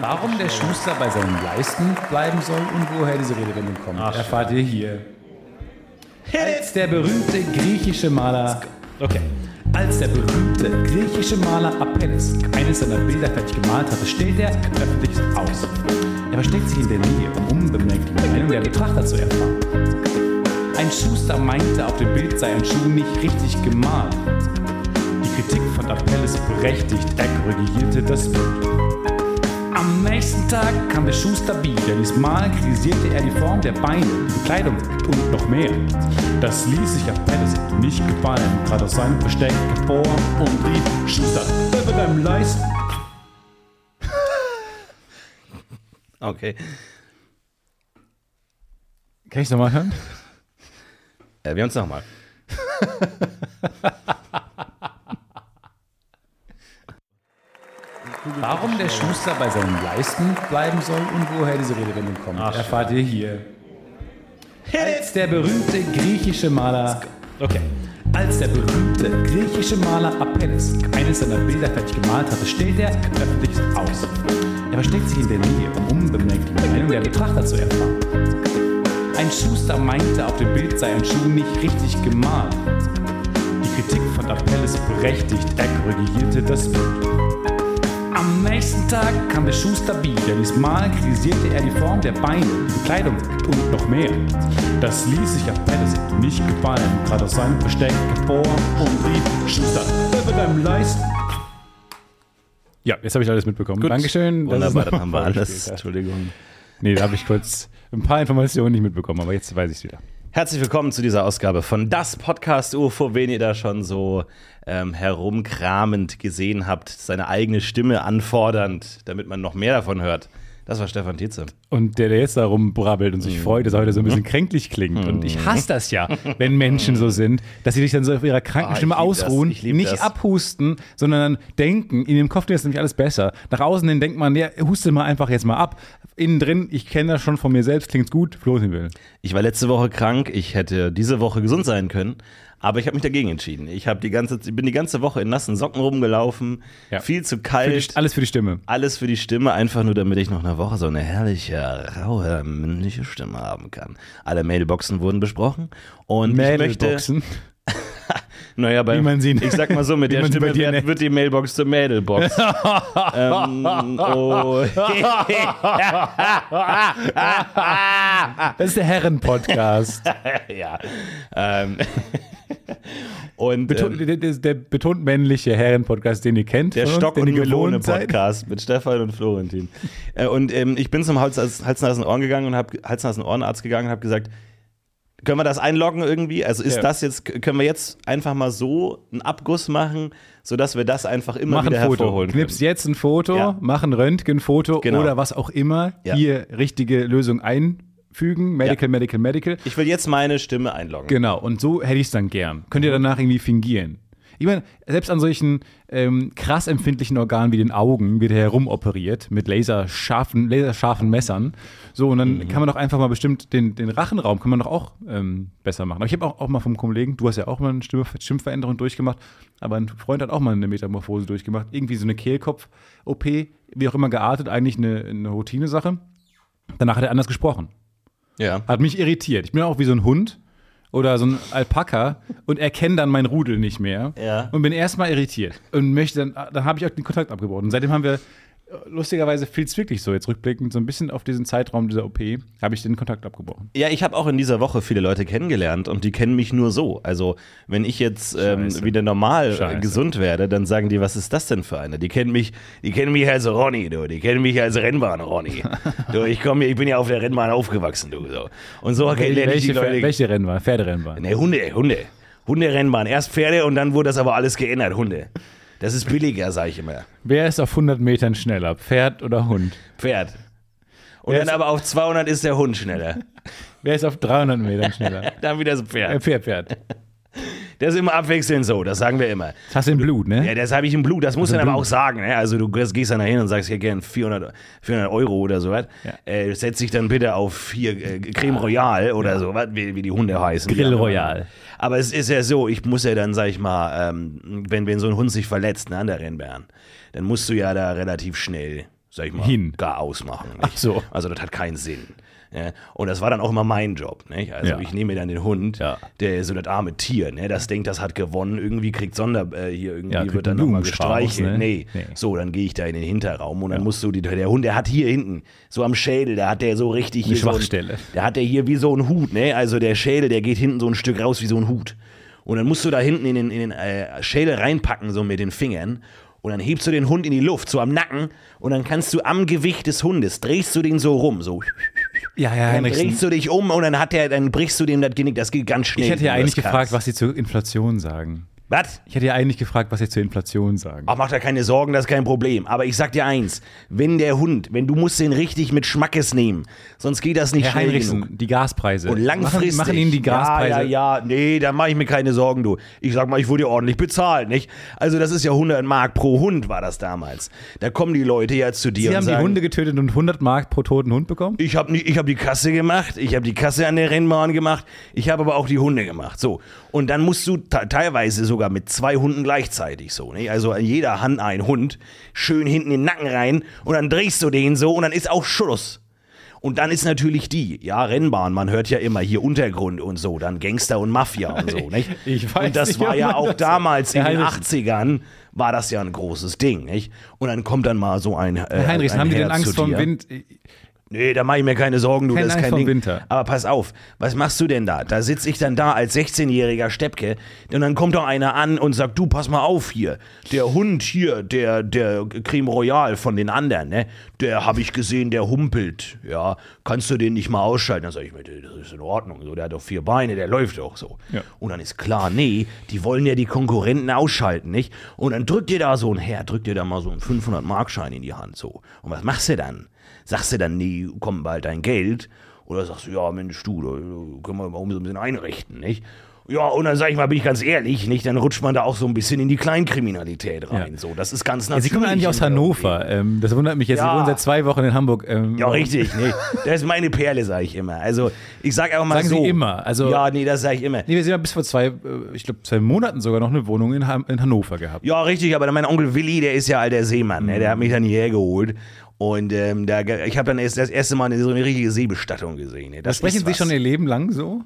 Warum der Schuster bei seinen Leisten bleiben soll und woher diese Redewendung kommt, Ach, erfahrt ihr hier. Als der berühmte griechische Maler. Okay. Als der berühmte griechische Maler Apelles eines seiner Bilder fertig gemalt hatte, stellt er öffentlich aus. Er versteckt sich in der Nähe, um unbemerkt die Meinung der Betrachter zu erfahren. Ein Schuster meinte, auf dem Bild sei ein Schuh nicht richtig gemalt. Die Kritik von Apelles berechtigt, er korrigierte das Bild. Am nächsten Tag kam der Schuster wieder. Diesmal kritisierte er die Form der Beine, die Bekleidung und noch mehr. Das ließ sich Apelles nicht gefallen, trat aus seinem Versteck hervor und rief: Schuster, über deinem Leisten. Okay. Kann ich nochmal hören? Äh, wir uns nochmal. Warum der Schuster bei seinen Leisten bleiben soll und woher diese Redewendung kommt, Ach, erfahrt ihr hier. Als der berühmte griechische Maler. Okay. Als der berühmte griechische Maler Apelles eines seiner Bilder fertig gemalt hatte, stellt er öffentlich aus. Er versteckt sich in der Nähe, um unbemerkt die Meinung der Betrachter zu erfahren. Ein Schuster meinte, auf dem Bild sei ein Schuh nicht richtig gemalt. Die Kritik von Apelles berechtigt, er korrigierte das Bild. Am nächsten Tag kam der Schuster wieder. Diesmal kritisierte er die Form der Beine, die Bekleidung und noch mehr. Das ließ sich Apelles nicht gefallen, trat aus seinem Versteck hervor und rief: Schuster, über deinem Leisten. Ja, jetzt habe ich alles mitbekommen. Dankeschön. dass Wunderbar, dann haben wir alles. Entschuldigung. Nee, da habe ich kurz ein paar Informationen nicht mitbekommen, aber jetzt weiß ich es wieder. Herzlich willkommen zu dieser Ausgabe von Das Podcast UFO, wen ihr da schon so ähm, herumkramend gesehen habt, seine eigene Stimme anfordernd, damit man noch mehr davon hört. Das war Stefan Tietze. Und der, der jetzt da rumbrabbelt und sich Mhm. freut, dass er heute so ein bisschen kränklich klingt. Und ich hasse das ja, wenn Menschen so sind, dass sie sich dann so auf ihrer kranken Ah, Stimme ausruhen, nicht das. abhusten, sondern dann denken, in dem Kopf ist nämlich alles besser. Nach außen hin denkt man, ja, huste mal einfach jetzt mal ab. Innen drin, ich kenne das schon von mir selbst, klingt's gut, Florentin will. Ich war letzte Woche krank, ich hätte diese Woche gesund sein können, aber ich habe mich dagegen entschieden. Ich, die ganze, bin die ganze Woche in nassen Socken rumgelaufen, Ja. viel zu Für kalt. die, alles für die Stimme. Alles für die Stimme, einfach nur damit ich noch eine Woche so eine herrliche, raue, männliche Stimme haben kann. Alle Mailboxen wurden besprochen und ich möchte, naja, bei, Wie man sie- ich sag mal so, mit wie der Stimme dir wird, wird die Mailbox zur Mädelbox. ähm, oh. Das ist der Herren-Podcast. ja. Ähm, und Betont, ähm, der, der, betont männliche Herren-Podcast, den ihr kennt. Der uns, Stock- und. Melone-Podcast mit Stefan und Florentin. Äh, und ähm, ich bin zum Hals, Hals Nasen Ohren gegangen und habe Hals Nasen Ohrenarzt gegangen und habe gesagt, können wir das einloggen irgendwie? Also ist Ja. das jetzt, können wir jetzt einfach mal so einen Abguss machen, sodass wir das einfach immer Mach ein wieder Foto. hervorholen Knips können? jetzt ein Foto, Ja. mach ein Röntgenfoto Genau. oder was auch immer. Ja. Hier richtige Lösung einfügen. Medical, medical, medical. Ich will jetzt meine Stimme einloggen. Genau. Und so hätte ich es dann gern. Könnt ihr danach irgendwie fingieren. Ich meine, selbst an solchen ähm, krass empfindlichen Organen wie den Augen wird herumoperiert mit laserscharfen, laserscharfen Messern. So, und dann kann man doch einfach mal bestimmt den, den Rachenraum kann man doch auch ähm, besser machen. Aber ich habe auch, auch mal vom Kollegen, du hast ja auch mal eine Stimme, Stimmveränderung durchgemacht, aber ein Freund hat auch mal eine Metamorphose durchgemacht. Irgendwie so eine Kehlkopf-OP, wie auch immer geartet, eigentlich eine, eine Routinesache. Danach hat er anders gesprochen. Ja. Hat mich irritiert. Ich bin auch wie so ein Hund oder so ein Alpaka und erkenne dann mein Rudel nicht mehr Ja. und bin erstmal irritiert und möchte dann, dann habe ich auch den Kontakt abgebrochen. Und seitdem haben wir lustigerweise viel wirklich so jetzt rückblickend so ein bisschen auf diesen Zeitraum dieser OP habe ich den Kontakt abgebrochen. Ja, ich habe auch in dieser Woche viele Leute kennengelernt und die kennen mich nur so. Also, wenn ich jetzt ähm, wieder normal äh, Scheiße. gesund werde, dann sagen die, was ist das denn für eine? Die kennen mich, die kennen mich als Ronny, du. Die kennen mich als Rennbahn-Ronny. du, ich komme, ich bin ja auf der Rennbahn aufgewachsen, du. So. Und so lerne ich die welche, Leute. welche Rennbahn? Pferderennbahn. Ne, Hunde, Hunde. Hunderennbahn. Erst Pferde und dann wurde das aber alles geändert, Hunde. Das ist billiger, sag ich immer. Wer ist auf 100 Metern schneller, Pferd oder Hund? Pferd. Und Wer dann aber auf 200 ist der Hund schneller. Wer ist auf 300 Metern schneller? Dann wieder so Pferd. Äh, Pferd, Pferd. Das ist immer abwechselnd so, das sagen wir immer. Das hast du im Blut, ne? Ja, das habe ich im Blut, das muss Also man aber auch sagen. Ne? Also du gehst dann da hin und sagst, ich hätte gern 400, 400 Euro oder so was. Ja. Äh, setz dich dann bitte auf hier äh, Creme Royale oder so, was, wie, wie die Hunde heißen. Grill Ja, Royal. Aber es ist ja so, ich muss ja dann, sag ich mal, ähm, wenn, wenn so ein Hund sich verletzt ne, an der Rennbahn, dann musst du ja da relativ schnell sag ich mal, Hin. gar ausmachen. Nicht? Ach so. Also das hat keinen Sinn. Ja, und das war dann auch immer mein Job. Nicht? Also Ja. ich nehme mir dann den Hund, Ja. der so das arme Tier, ne? das denkt, das hat gewonnen, irgendwie kriegt Sonder, äh, hier irgendwie Ja, wird dann nochmal gestreichelt. ne? Nee. Nee. So, dann gehe ich da in den Hinterraum und dann musst du, die, der Hund, der hat hier hinten, so am Schädel, da hat der so richtig Eine hier so Schwachstelle. ein, der hat der hier wie so ein Hut, ne? Also der Schädel, der geht hinten so ein Stück raus wie so ein Hut. Und dann musst du da hinten in den, in den äh, Schädel reinpacken, so mit den Fingern. Und dann hebst du den Hund in die Luft, so am Nacken. Und dann kannst du am Gewicht des Hundes, drehst du den so rum, so. Ja, ja, Dann drehst du dich um und dann hat der, dann brichst du dem das Genick. Das geht ganz schnell. Ich hätte ja eigentlich gefragt, was sie zur Inflation sagen. Was? Ich hätte ja eigentlich gefragt, was sie zur Inflation sagen. Ach, mach da keine Sorgen, das ist kein Problem. Aber ich sag dir eins, wenn der Hund, wenn du musst den richtig mit Schmackes nehmen, sonst geht das nicht Herr schnell Heinrichsen, genug. die Gaspreise. Und langfristig. Machen, machen Ihnen die Gaspreise. Ja, ja, ja. Nee, da mache ich mir keine Sorgen, du. Ich sag mal, ich wurde ja ordentlich bezahlt, nicht? Also, das ist ja 100 Mark pro Hund, war das damals. Da kommen die Leute ja zu dir Sie und haben sagen, die Hunde getötet und 100 Mark pro toten Hund bekommen? ich habe hab die Kasse gemacht, ich habe die Kasse an der Rennbahn gemacht, ich habe aber auch die Hunde gemacht. So. Und dann musst du te- teilweise sogar mit zwei Hunden gleichzeitig so. Nicht? Also an jeder Hand ein Hund, schön hinten in den Nacken rein und dann drehst du den so und dann ist auch Schluss. Und dann ist natürlich die, ja, Rennbahn, man hört ja immer hier Untergrund und so, dann Gangster und Mafia und so, nicht? Ich weiß und das nicht, war ja auch damals in den Heinrichsen. 80ern, war das ja ein großes Ding, nicht? Und dann kommt dann mal so ein. Äh, Herr Heinrichsen, ein haben die denn Angst vor dem. Wind? Nee, da mache ich mir keine Sorgen, du, Keine das ist kein Ding. Winter. Aber pass auf, was machst du denn da? Da sitze ich dann da als 16-jähriger Steppke und dann kommt doch einer an und sagt, du, pass mal auf hier, der Hund hier, der, der Creme Royal von den anderen, ne, der habe ich gesehen, der humpelt, ja, kannst du den nicht mal ausschalten? Dann sag ich mir, das ist in Ordnung, so, der hat doch vier Beine, der läuft doch so. Ja. Und dann ist klar, nee, die wollen ja die Konkurrenten ausschalten, nicht? Und dann drückt dir da so ein Herr, drückt dir da mal so einen 500-Markschein in die Hand, so. Und was machst du dann? Sagst du dann, nee, komm bald dein Geld? Oder sagst du, ja, Mensch, du, da können wir mal so ein bisschen einrichten, nicht? Ja, und dann sag ich mal, bin ich ganz ehrlich, nicht? Dann rutscht man da auch so ein bisschen in die Kleinkriminalität rein. Ja. So, das ist ganz Ja, natürlich. Sie kommen eigentlich aus Hannover. Ähm, das wundert mich jetzt. Ja. Sie wohnen seit zwei Wochen in Hamburg. Ähm, Ja, richtig. Nee, das ist meine Perle, sage ich immer. Also, ich sag auch mal Sagen Sie so. immer, also- ja, nee, das sage ich immer. Nee, wir sind ja bis vor zwei, äh, ich glaube, zwei Monaten sogar noch eine Wohnung in, Han- in Hannover gehabt. Ja, richtig, aber mein Onkel Willi, der ist ja alter Seemann, ne? der hat mich dann hierher geholt. Und ähm, da, ich habe dann erst das erste Mal eine, so eine richtige Seebestattung gesehen. Ne? Das Sprechen Sie schon Ihr Leben lang so?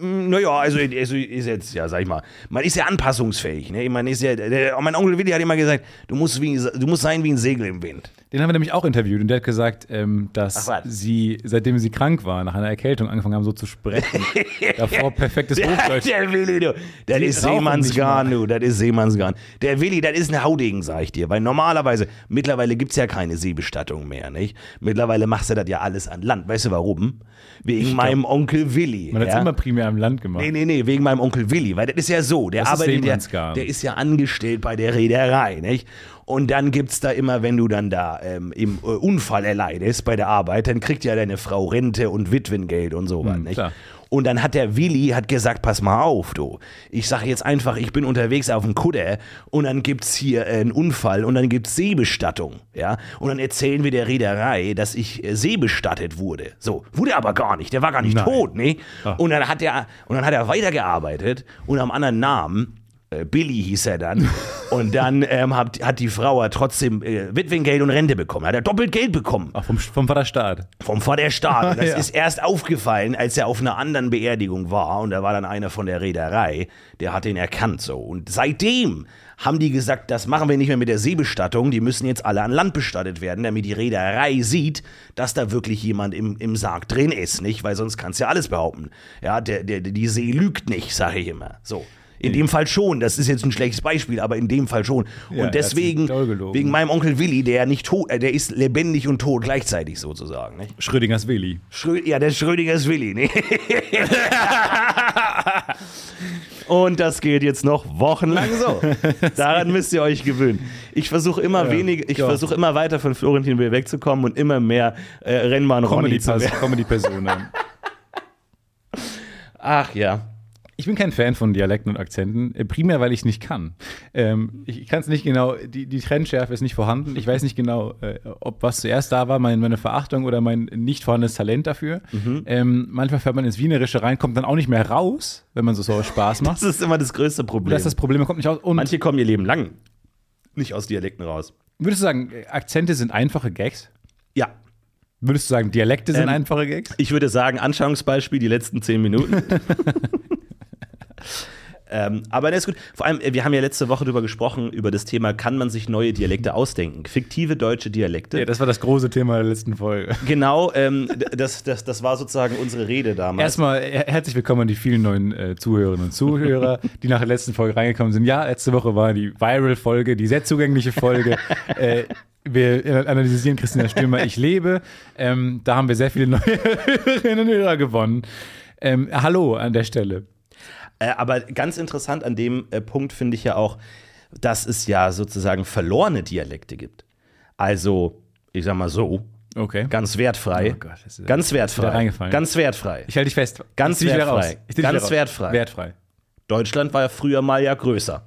Naja, also, also ist jetzt, ja, sag ich mal, man ist ja anpassungsfähig. Ne? Man ist ja, der, mein Onkel Willi hat immer gesagt, du musst, wie, du musst sein wie ein Segel im Wind. Den haben wir nämlich auch interviewt und der hat gesagt, ähm, dass? Sie, seitdem Sie krank waren, nach einer Erkältung angefangen haben, so zu sprechen. Davor perfektes Der, Hochdeutsch. der Willi, du. Das ist Seemannsgarn, du. Das ist Seemannsgarn. Der Willi, das ist ein Haudegen, sag ich dir. Weil normalerweise, mittlerweile gibt's ja keine Seebestattung mehr, nicht? Mittlerweile machst du das ja alles an Land. Weißt du warum? Wegen meinem Onkel Willi. Man hat es ja? immer primär am Land gemacht. Nee, nee, nee, wegen meinem Onkel Willi, weil das ist ja so, der Das ist arbeitet, der, Seemannsgarn. der ist ja angestellt bei der Reederei, nicht? Und dann gibt's da immer, wenn du dann da ähm, im äh, Unfall erleidest bei der Arbeit, dann kriegt ja deine Frau Rente und Witwengeld und sowas, nicht? Hm, klar. Und dann hat der Willi hat gesagt, pass mal auf, du. Ich sage jetzt einfach, ich bin unterwegs auf dem Kutter und dann gibt's hier äh, einen Unfall und dann gibt's Seebestattung, ja? Und dann erzählen wir der Reederei, dass ich äh, seebestattet wurde. So, wurde aber gar nicht, der war gar nicht Nein. tot, ne? Ah. Und dann hat er und dann hat er weitergearbeitet und am anderen Namen Billy hieß er dann. Und dann ähm, hat, hat die Frau ja trotzdem äh, Witwengeld und Rente bekommen. Hat er doppelt Geld bekommen. Auch vom, vom Vaterstaat. Vom Vaterstaat. Und das Ja. ist erst aufgefallen, als er auf einer anderen Beerdigung war. Und da war dann einer von der Reederei, der hat ihn erkannt so. Und seitdem haben die gesagt, das machen wir nicht mehr mit der Seebestattung. Die müssen jetzt alle an Land bestattet werden, damit die Reederei sieht, dass da wirklich jemand im, im Sarg drin ist, nicht? Weil sonst kannst du ja alles behaupten. Ja, der, der, die See lügt nicht, sage ich immer. So. In dem Fall schon, das ist jetzt ein schlechtes Beispiel, aber in dem Fall schon. Ja, und deswegen, wegen meinem Onkel Willi, der nicht tot, äh, der ist lebendig und tot gleichzeitig sozusagen. Nicht? Schrödingers Willi. Schrö ja, der Schrödingers Willi, ne? Und das geht jetzt noch wochenlang so. Daran müsst ihr euch gewöhnen. Ich versuche immer Ja, weniger, ich versuche immer weiter von Florentin Will wegzukommen und immer mehr äh, Rennbahn Ronny zu werden. Comedy-Personen. Ach ja. Ich bin kein Fan von Dialekten und Akzenten, äh, primär weil ich es nicht kann. Ähm, ich kann es nicht genau, die, die Trennschärfe ist nicht vorhanden. Ich weiß nicht genau, äh, ob was zuerst da war, mein, meine Verachtung oder mein nicht vorhandenes Talent dafür. Mhm. Ähm, manchmal fährt man ins Wienerische rein, kommt dann auch nicht mehr raus, wenn man so, so Spaß macht. Das ist immer das größte Problem. Das ist das Problem, man kommt nicht aus. Und Manche kommen ihr Leben lang nicht aus Dialekten raus. Würdest du sagen, Akzente sind einfache Gags? Ja. Würdest du sagen, Dialekte sind Ähm, einfache Gags? Ich würde sagen, Anschauungsbeispiel die letzten zehn Minuten. ähm, aber das ist gut. Vor allem, äh, wir haben ja letzte Woche darüber gesprochen, über das Thema, kann man sich neue Dialekte ausdenken? Fiktive deutsche Dialekte. Ja, das war das große Thema der letzten Folge. Genau, ähm, das, das, das war sozusagen unsere Rede damals. Erstmal her- herzlich willkommen an die vielen neuen äh, Zuhörerinnen und Zuhörer, die nach der letzten Folge reingekommen sind. Ja, letzte Woche war die Viral-Folge, die sehr zugängliche Folge. äh, wir analysieren Christina Stürmer, ich lebe. Ähm, da haben wir sehr viele neue Hörerinnen und Hörer gewonnen. Ähm, hallo an der Stelle. Äh, aber ganz interessant an dem äh, Punkt finde ich ja auch, dass es ja sozusagen verlorene Dialekte gibt. Also, ich sag mal so, Okay. ganz wertfrei. Oh Gott, das ist- ganz wertfrei. reingefallen. Ganz wertfrei. Ich halte dich fest. Ganz Ich wertfrei. Ich Ganz raus. wertfrei. Wertfrei. Deutschland war ja früher mal ja größer.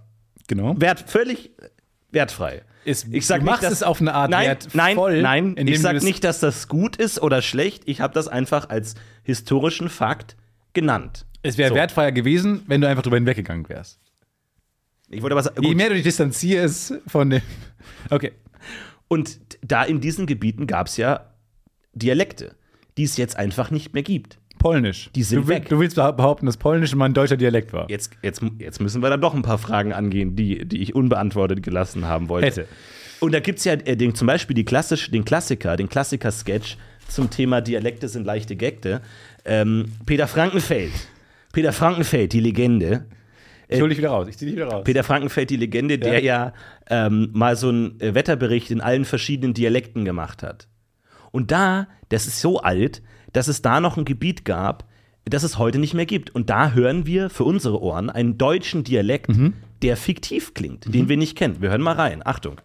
Genau. Wert, völlig wertfrei. Ist, Ich sag du nicht, machst dass- es auf eine Art Nein, wertvoll. nein, nein. Ich sag nicht, dass das gut ist oder schlecht. Ich habe das einfach als historischen Fakt genannt. Es wäre So. wertfreier gewesen, wenn du einfach drüber hinweggegangen wärst. Ich wollte aber sagen, Je mehr du dich distanzierst von dem. Okay. Und da in diesen Gebieten gab es ja Dialekte, die es jetzt einfach nicht mehr gibt. Polnisch. Die sind du, weg. Du willst behaupten, dass Polnisch mal ein deutscher Dialekt war. Jetzt, jetzt, jetzt müssen wir da doch ein paar Fragen angehen, die, die ich unbeantwortet gelassen haben wollte. Hätte. Und da gibt es ja äh, den, zum Beispiel die klassisch, den Klassiker, den Klassiker-Sketch zum Thema Dialekte sind leichte Gegte. Ähm, Peter Frankenfeld. Peter Frankenfeld, die Legende. Ich hol dich wieder raus. Ich zieh dich wieder raus. Peter Frankenfeld, die Legende, der ja ähm, mal so einen äh, Wetterbericht in allen verschiedenen Dialekten gemacht hat. Und da, das ist so alt, dass es da noch ein Gebiet gab, das es heute nicht mehr gibt. Und da hören wir für unsere Ohren einen deutschen Dialekt, der fiktiv klingt, den wir nicht kennen. Wir hören mal rein. Achtung.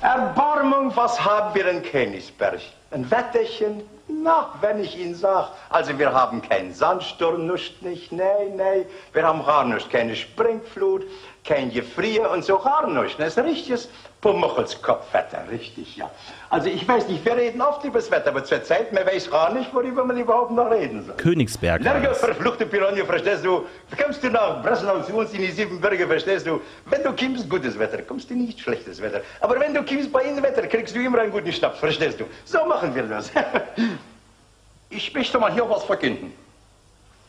Erbarmung, was haben wir in Königsberg? Ein Wetterchen? Na, wenn ich Ihnen sag, also wir haben keinen Sandsturm, nicht, nicht, nee, nee. Wir haben gar nicht, keine Springflut, kein Gefrier und so gar nicht. Das ist richtiges Pumuckelskopfwetter, richtig, ja. Also ich weiß nicht, wir reden oft über das Wetter, aber zur Zeit, man weiß gar nicht, worüber man überhaupt noch reden soll. Königsberg. Lerge, verfluchte Piranha, verstehst du? Kommst du nach Breslau zu uns in die Siebenbürger, verstehst du? Wenn du kommst, gutes Wetter, kommst du nicht schlechtes Wetter. Aber wenn du kommst bei ihnen Wetter, kriegst du immer einen guten Schnaps, verstehst du? So machen wir das. ich möchte mal hier was verkünden.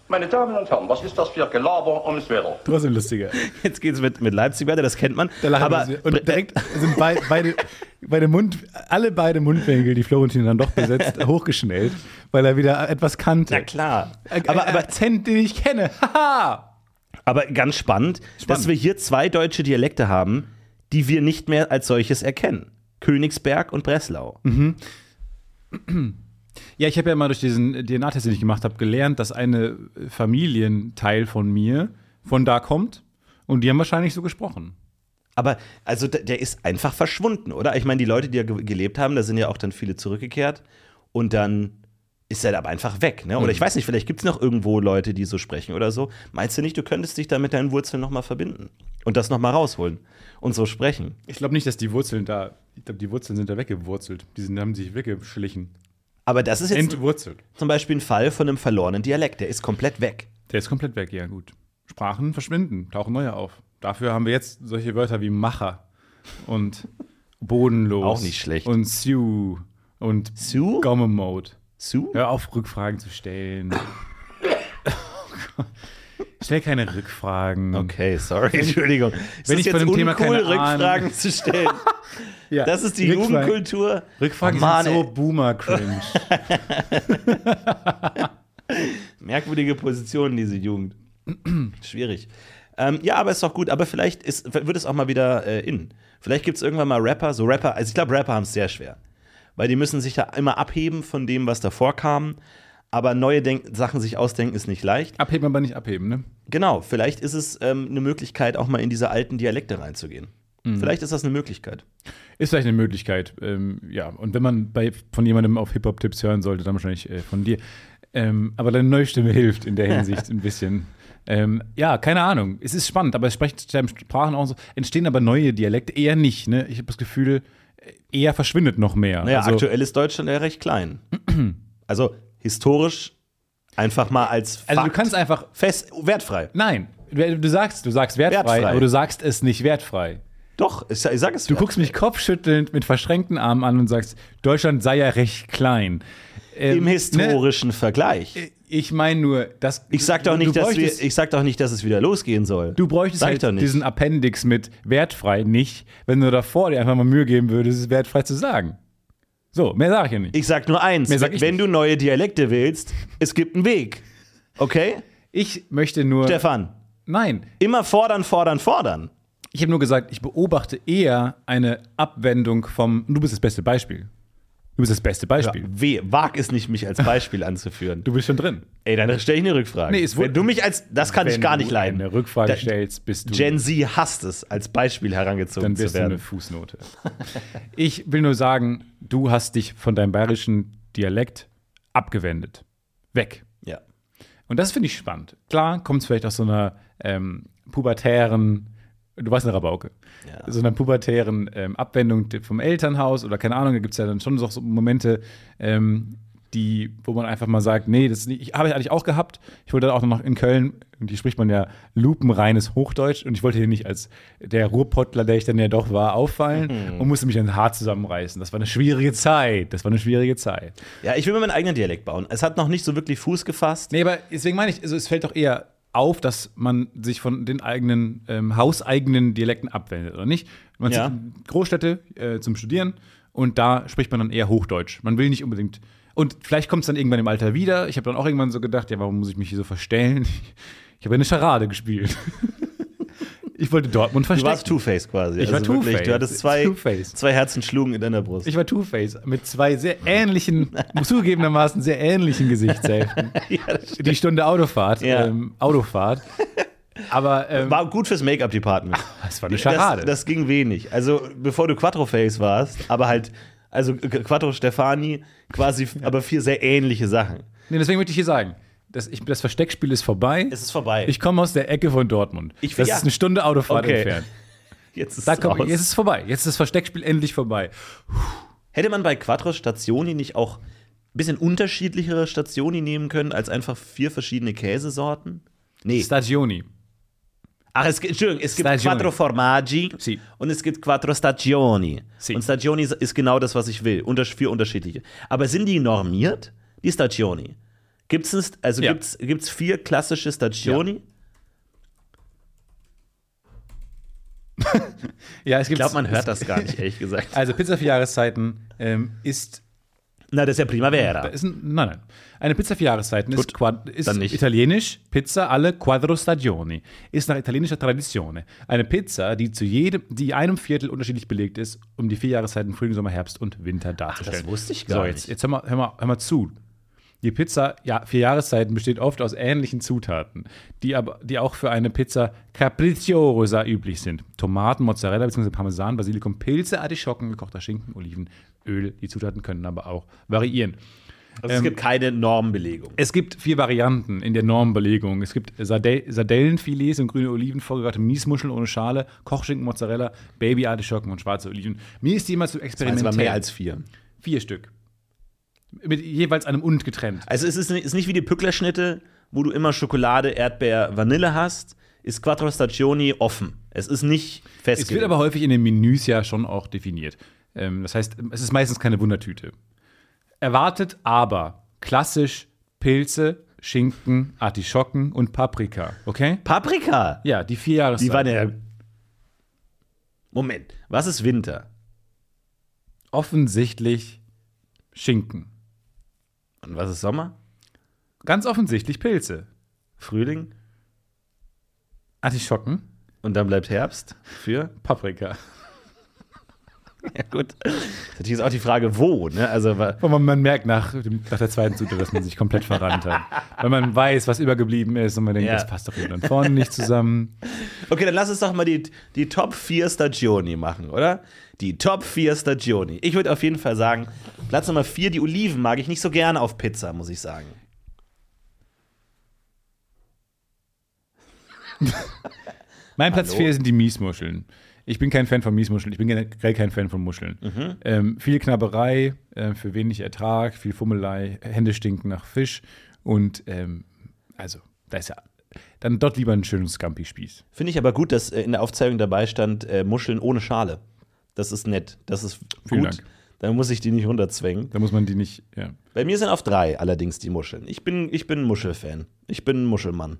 Meine Damen und Herren, was ist das für Gelaber ums Wetter? Trotzdem lustiger. Jetzt geht's mit, mit Leipzig weiter, das kennt man. Da lachen Aber wir. Und direkt sind bei, beide, beide Mund, alle beide Mundwinkel, die Florentin dann doch besetzt, hochgeschnellt, weil er wieder etwas kannte. na klar. Aber, Aber, aber, Akzent, den ich kenne. Haha! aber ganz spannend, dass wir hier zwei deutsche Dialekte haben, die wir nicht mehr als solches erkennen. Königsberg und Breslau. Ja, ich habe ja mal durch diesen DNA-Test, den ich gemacht habe, gelernt, dass eine Familienteil von mir von da kommt und die haben wahrscheinlich so gesprochen. Aber also der, ist einfach verschwunden, oder? Ich meine, die Leute, die ja ge gelebt haben, da sind ja auch dann viele zurückgekehrt und dann ist er aber einfach weg, ne? Oder ich weiß nicht, vielleicht gibt es noch irgendwo Leute, die so sprechen oder so. Meinst du nicht, du könntest dich da mit deinen Wurzeln nochmal verbinden und das nochmal rausholen und so sprechen? Ich glaube nicht, dass die Wurzeln da, ich glaube, die Wurzeln sind da weggewurzelt. Die sind, haben sich weggeschlichen. Aber das ist jetzt Entwurzelt. zum Beispiel ein Fall von einem verlorenen Dialekt, der ist komplett weg. Der ist komplett weg, ja gut. Sprachen verschwinden, tauchen neue auf. Dafür haben wir jetzt solche Wörter wie Macher und bodenlos. Auch nicht schlecht. Und Sue und Sue? Gomme Mode. Sue? Hör auf, Rückfragen zu stellen. Stell keine Rückfragen. Okay, sorry, Entschuldigung. Ist wenn ich jetzt dem Thema keine Ahnung- Rückfragen zu stellen? Ja. Das ist die Rückfragen- Jugendkultur. Rückfragen Oh Mann, sind so. Boomer-Cringe. Merkwürdige Position, diese Jugend. Schwierig. Ähm, ja, aber ist doch gut. Aber vielleicht ist, wird es auch mal wieder äh, in. Vielleicht gibt es irgendwann mal Rapper, so Rapper, also ich glaube, Rapper haben es sehr schwer. Weil die müssen sich da immer abheben von dem, was davor kam. Aber neue Denk Sachen sich ausdenken ist nicht leicht. abheben, aber nicht abheben, ne? Genau, vielleicht ist es ähm, eine Möglichkeit, auch mal in diese alten Dialekte reinzugehen. Mhm. Vielleicht ist das eine Möglichkeit. Ist vielleicht eine Möglichkeit, ähm, ja. Und wenn man bei, von jemandem auf Hip-Hop-Tipps hören sollte, dann wahrscheinlich äh, von dir. Ähm, aber deine neue Stimme hilft in der Hinsicht ein bisschen. Ähm, ja, keine Ahnung. Es ist spannend, aber es sprechen Sprachen auch so. Entstehen aber neue Dialekte eher nicht, ne? Ich habe das Gefühl, eher verschwindet noch mehr. Naja, also, aktuell ist Deutschland ja recht klein. also historisch einfach mal als Fakt also du kannst einfach. fest, wertfrei. Nein, du sagst, du sagst wertfrei, Wertfrei. aber du sagst es nicht wertfrei. Doch, ich, ich sag es Du guckst mich kopfschüttelnd mit verschränkten Armen an und sagst, Deutschland sei ja recht klein. Ähm, im historischen Vergleich. Ne, ich meine nur, dass Ich sag doch nicht, dass wir, ich sag doch nicht, dass es wieder losgehen soll. Du bräuchtest Sag halt diesen Appendix mit wertfrei nicht, wenn du davor dir einfach mal Mühe geben würdest, es wertfrei zu sagen. So, mehr sage ich ja nicht. Ich sag nur eins, Mehr sag ich wenn nicht. du neue Dialekte willst, es gibt einen Weg. Okay? Ich möchte nur. Stefan, Nein, immer fordern, fordern, fordern. ich habe nur gesagt, ich beobachte eher eine Abwendung vom. Du bist das beste Beispiel. Du bist das beste Beispiel. Weh, wag es nicht, mich als Beispiel anzuführen. Du bist schon drin. Ey, dann stelle ich eine Rückfrage. Nee, es wenn du mich als, das kann ich Wenn gar du nicht leiden. Eine Rückfrage Da- stellst, bist du. Gen Z hasst es, als Beispiel herangezogen dann zu wirst du eine werden. Fußnote. Ich will nur sagen, du hast dich von deinem bayerischen Dialekt abgewendet. Weg. Ja. Und das finde ich spannend. Klar, kommt es vielleicht aus so einer ähm, pubertären, du warst eine Rabauke, Ja. so einer pubertären ähm, Abwendung vom Elternhaus oder keine Ahnung, da gibt es ja dann schon so Momente, ähm, die, wo man einfach mal sagt, nee, das habe ich eigentlich auch gehabt. Ich wollte dann auch noch in Köln, und hier spricht man ja lupenreines Hochdeutsch und ich wollte hier nicht als der Ruhrpottler, der ich dann ja doch war, auffallen und musste mich ein Haar zusammenreißen. Das war eine schwierige Zeit. Das war eine schwierige Zeit. ja, ich will mir meinen eigenen Dialekt bauen. Es hat noch nicht so wirklich Fuß gefasst. Nee, aber deswegen meine ich, also es fällt doch eher auf, dass man sich von den eigenen, ähm, hauseigenen Dialekten abwendet, oder nicht? Man Ja. zieht in Großstädte äh, zum Studieren und da spricht man dann eher Hochdeutsch. Man will nicht unbedingt. Und vielleicht kommt es dann irgendwann im Alter wieder. Ich habe dann auch irgendwann so gedacht, ja, warum muss ich mich hier so verstellen? Ich habe eine Charade gespielt. ich wollte Dortmund Du verstecken. warst Two-Face quasi. Ich war also Two-Face. Du hattest zwei, zwei Herzen schlugen in deiner Brust. ich war Two-Face mit zwei sehr ähnlichen, zugegebenermaßen sehr ähnlichen Gesichtshälften. Die Stunde Autofahrt, Ja. ähm, Autofahrt. Aber ähm, War gut fürs Make-up-Department. das war eine Charade. Das, das ging wenig. Also, bevor du Quattro-Face warst, aber halt, also Qu- Quattro Stefani, quasi, aber vier sehr ähnliche Sachen. nee, deswegen möchte ich hier sagen, das, ich, das Versteckspiel ist vorbei. Es ist vorbei. ich komme aus der Ecke von Dortmund. Ich- das ja. ist eine Stunde Autofahrt Okay. entfernt. jetzt ist Da es komm, jetzt ist es vorbei. Jetzt ist das Versteckspiel endlich vorbei. Hätte man bei Quattro Stationi nicht auch ein bisschen unterschiedlichere Stationi nehmen können, als einfach vier verschiedene Käsesorten? Nee. Stagioni. Ach, es, gibt- Entschuldigung, es gibt Stagioni. Quattro Formaggi Sì. und es gibt Quattro Stagioni. Sì. Und Stagioni ist genau das, was ich will. Unter, vier unterschiedliche. Aber sind die normiert, die Stagioni? Gibt es also Ja. gibt's, gibt's vier klassische Stagioni? Ja, es Ich gibt. glaube, man hört das gar nicht, ehrlich gesagt. Also Pizza für Jahreszeiten ähm, ist, Na, das ist ja Primavera. ist ein, nein, nein. Eine Pizza für Jahreszeiten ist, Gut, ist dann nicht. italienisch, Pizza alle quattro stagioni. Ist nach italienischer Tradition. Eine Pizza, die zu jedem, die einem Viertel unterschiedlich belegt ist, um die vier Jahreszeiten Frühling, Sommer, Herbst und Winter darzustellen. das wusste ich gar so, jetzt, nicht. jetzt hör mal, hör, mal, hör mal zu. Die Pizza, ja, vier Jahreszeiten besteht oft aus ähnlichen Zutaten, die, aber, die auch für eine Pizza capricciosa üblich sind. Tomaten, Mozzarella bzw. Parmesan, Basilikum, Pilze, Artischocken, gekochter Schinken, Oliven, Öl. Die Zutaten können aber auch variieren. Also es gibt keine Normbelegung. Es gibt vier Varianten in der Normbelegung. Es gibt Sarde Sardellenfilets und grüne Oliven, vorgegarte Miesmuscheln ohne Schale, Kochschinken, Mozzarella, Babyartischocken und schwarze Oliven. Mir ist die immer zu Also experimentell. war mehr als vier. vier Stück. Mit jeweils einem und getrennt. Also es ist, nicht- ist nicht wie die Pücklerschnitte, wo du immer Schokolade, Erdbeer, Vanille hast, ist Quattro Stagioni offen. Es ist nicht Es festgelegt. wird aber häufig in den Menüs ja schon auch definiert. Ähm, das heißt, es ist meistens keine Wundertüte. Erwartet aber klassisch Pilze, Schinken, Artischocken und Paprika. Okay? Paprika. Ja, die vier Jahreszeiten. Die waren ja. Moment, was ist Winter? offensichtlich Schinken. Und was ist Sommer? Ganz offensichtlich Pilze. Frühling? Artischocken, Und dann bleibt Herbst für? Paprika. Ja, gut. Das ist natürlich auch die Frage, wo, ne? Also, Und man, man merkt nach, nach der zweiten Zutat, dass man sich komplett verrannt hat. Weil man weiß, was übergeblieben ist und man denkt, Ja. das passt doch hier dann vorne nicht zusammen. okay, dann lass uns doch mal die, die Top 4 Stagioni machen, oder? Die Top 4 Stagioni. Ich würde auf jeden Fall sagen, Platz Nummer 4, die Oliven mag ich nicht so gerne auf Pizza, muss ich sagen. Mein Platz Hallo? 4 sind die Miesmuscheln. Ich bin kein Fan von Miesmuscheln. Ich bin generell kein Fan von Muscheln. Mhm. Ähm, viel Knabberei, äh, für wenig Ertrag, viel Fummelei, Hände stinken nach Fisch. Und ähm, also, da ist ja dann dort lieber einen schönen Scampi-Spieß. Finde ich aber gut, dass äh, in der Aufzeichnung dabei stand, äh, Muscheln ohne Schale. Das ist nett. Das ist Vielen gut. Dank. Dann muss ich die nicht runterzwängen. Da muss man die nicht, ja. Bei mir sind auf drei allerdings die Muscheln. Ich bin, ich bin ein Muschelfan. Ich bin ein Muschelmann.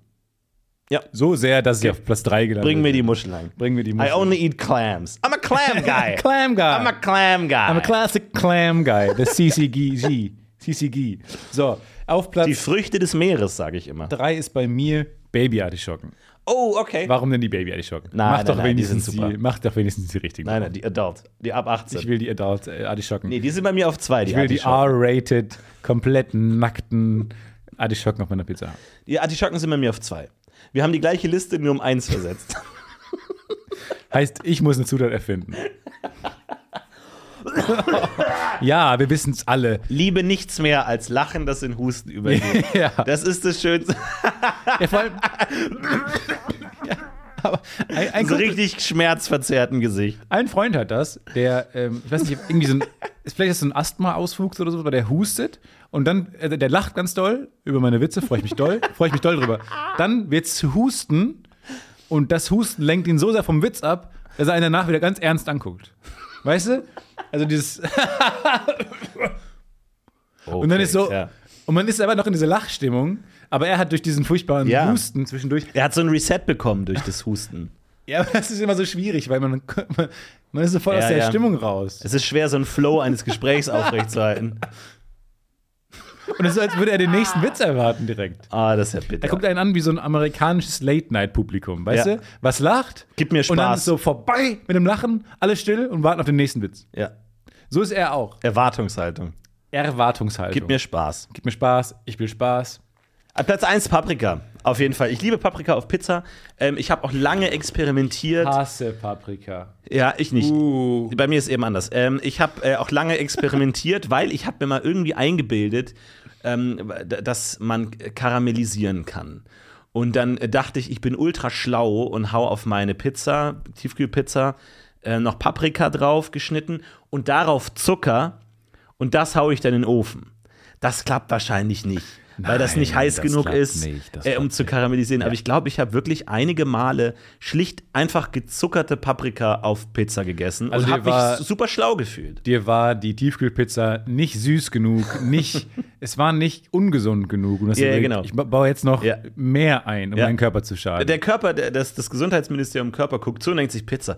So sehr, dass sie auf Platz 3 gelandet Bring mir die. Muscheln ein. Bringen wir die I Muscheln. only eat clams. I'm a clam guy. Clam Guy. I'm a clam guy. I'm a classic clam guy. The CCG. CCG. So, auf die Platz Früchte des Meeres, sage ich immer. 3 ist bei mir Baby-Artischocken. Oh, okay. Warum denn die Baby-Artischocken? Nein, mach nein, doch nein, die wenigstens sind super. Die, mach doch wenigstens die richtigen. Nein, nein, die Adult. Die ab 18. Ich will die Adult-Artischocken. nee, die sind bei mir auf zwei. Die ich will die. R-rated, komplett nackten Artischocken auf meiner Pizza haben. Die Artischocken sind bei mir auf zwei. Wir haben die gleiche Liste nur um eins versetzt. Heißt, ich muss eine Zutat erfinden. ja, wir wissen es alle. Liebe nichts mehr als Lachen, das in Husten übergeht. Ja. Das ist das Schönste. Ja, vor allem, ja, aber ein, ein, So richtig schmerzverzerrten Gesicht. ein Freund hat das, der, ähm, ich weiß nicht, irgendwie so ein, ist vielleicht ist so ein Asthma-Auswuchs oder so, aber der hustet und dann, äh, der lacht ganz doll über meine Witze, freue ich mich doll, freue ich mich doll drüber. Dann wird's husten und das Husten lenkt ihn so sehr vom Witz ab, dass er einen danach wieder ganz ernst anguckt. Weißt du? Also dieses, und dann ist so, Ja. und man ist aber noch in dieser Lachstimmung, aber er hat durch diesen furchtbaren Ja. Husten zwischendurch Er hat so ein Reset bekommen durch das Husten. Ja, aber das ist immer so schwierig, weil man, man, man ist so voll Ja, aus der ja. Stimmung raus. Es ist schwer, so einen Flow eines Gesprächs aufrechtzuerhalten. Und es ist so, als würde er den nächsten Witz erwarten direkt. Ah, das ist ja bitter. Er guckt einen an wie so ein amerikanisches Late-Night-Publikum, weißt Ja. du? Was lacht? Gib mir Und dann Spaß. ist so vorbei mit dem Lachen, alle still und warten auf den nächsten Witz. ja. So ist er auch. Erwartungshaltung. Erwartungshaltung. Gib mir Spaß. Gib mir Spaß, ich will Spaß. Äh, Platz 1 Paprika. Auf jeden Fall. Ich liebe Paprika auf Pizza. Ähm, ich habe auch lange experimentiert. Hasse Paprika. Ja, ich nicht. Uh. Bei mir ist eben anders. Ähm, ich habe äh, auch lange experimentiert, weil ich habe mir mal irgendwie eingebildet, ähm, dass man karamellisieren kann. Und dann dachte ich, ich bin ultra schlau und hau auf meine Pizza, Tiefkühlpizza, äh, noch Paprika drauf geschnitten und darauf Zucker und das hau ich dann in den Ofen. Das klappt wahrscheinlich nicht. Weil das Nein, nicht heiß das genug ist, nicht, äh, um zu karamellisieren. Aber ich glaube, ich habe wirklich einige Male schlicht einfach gezuckerte Paprika auf Pizza gegessen Also und dir habe war- mich super schlau gefühlt. Dir war die Tiefkühlpizza nicht süß genug, nicht, es war nicht ungesund genug. Und das Ja, ja, überlegt, genau. Ich ba- baue jetzt noch Ja. mehr ein, um Ja. meinen Körper zu schaden. Der Körper, der, das, das Gesundheitsministerium Körper guckt zu und denkt sich Pizza.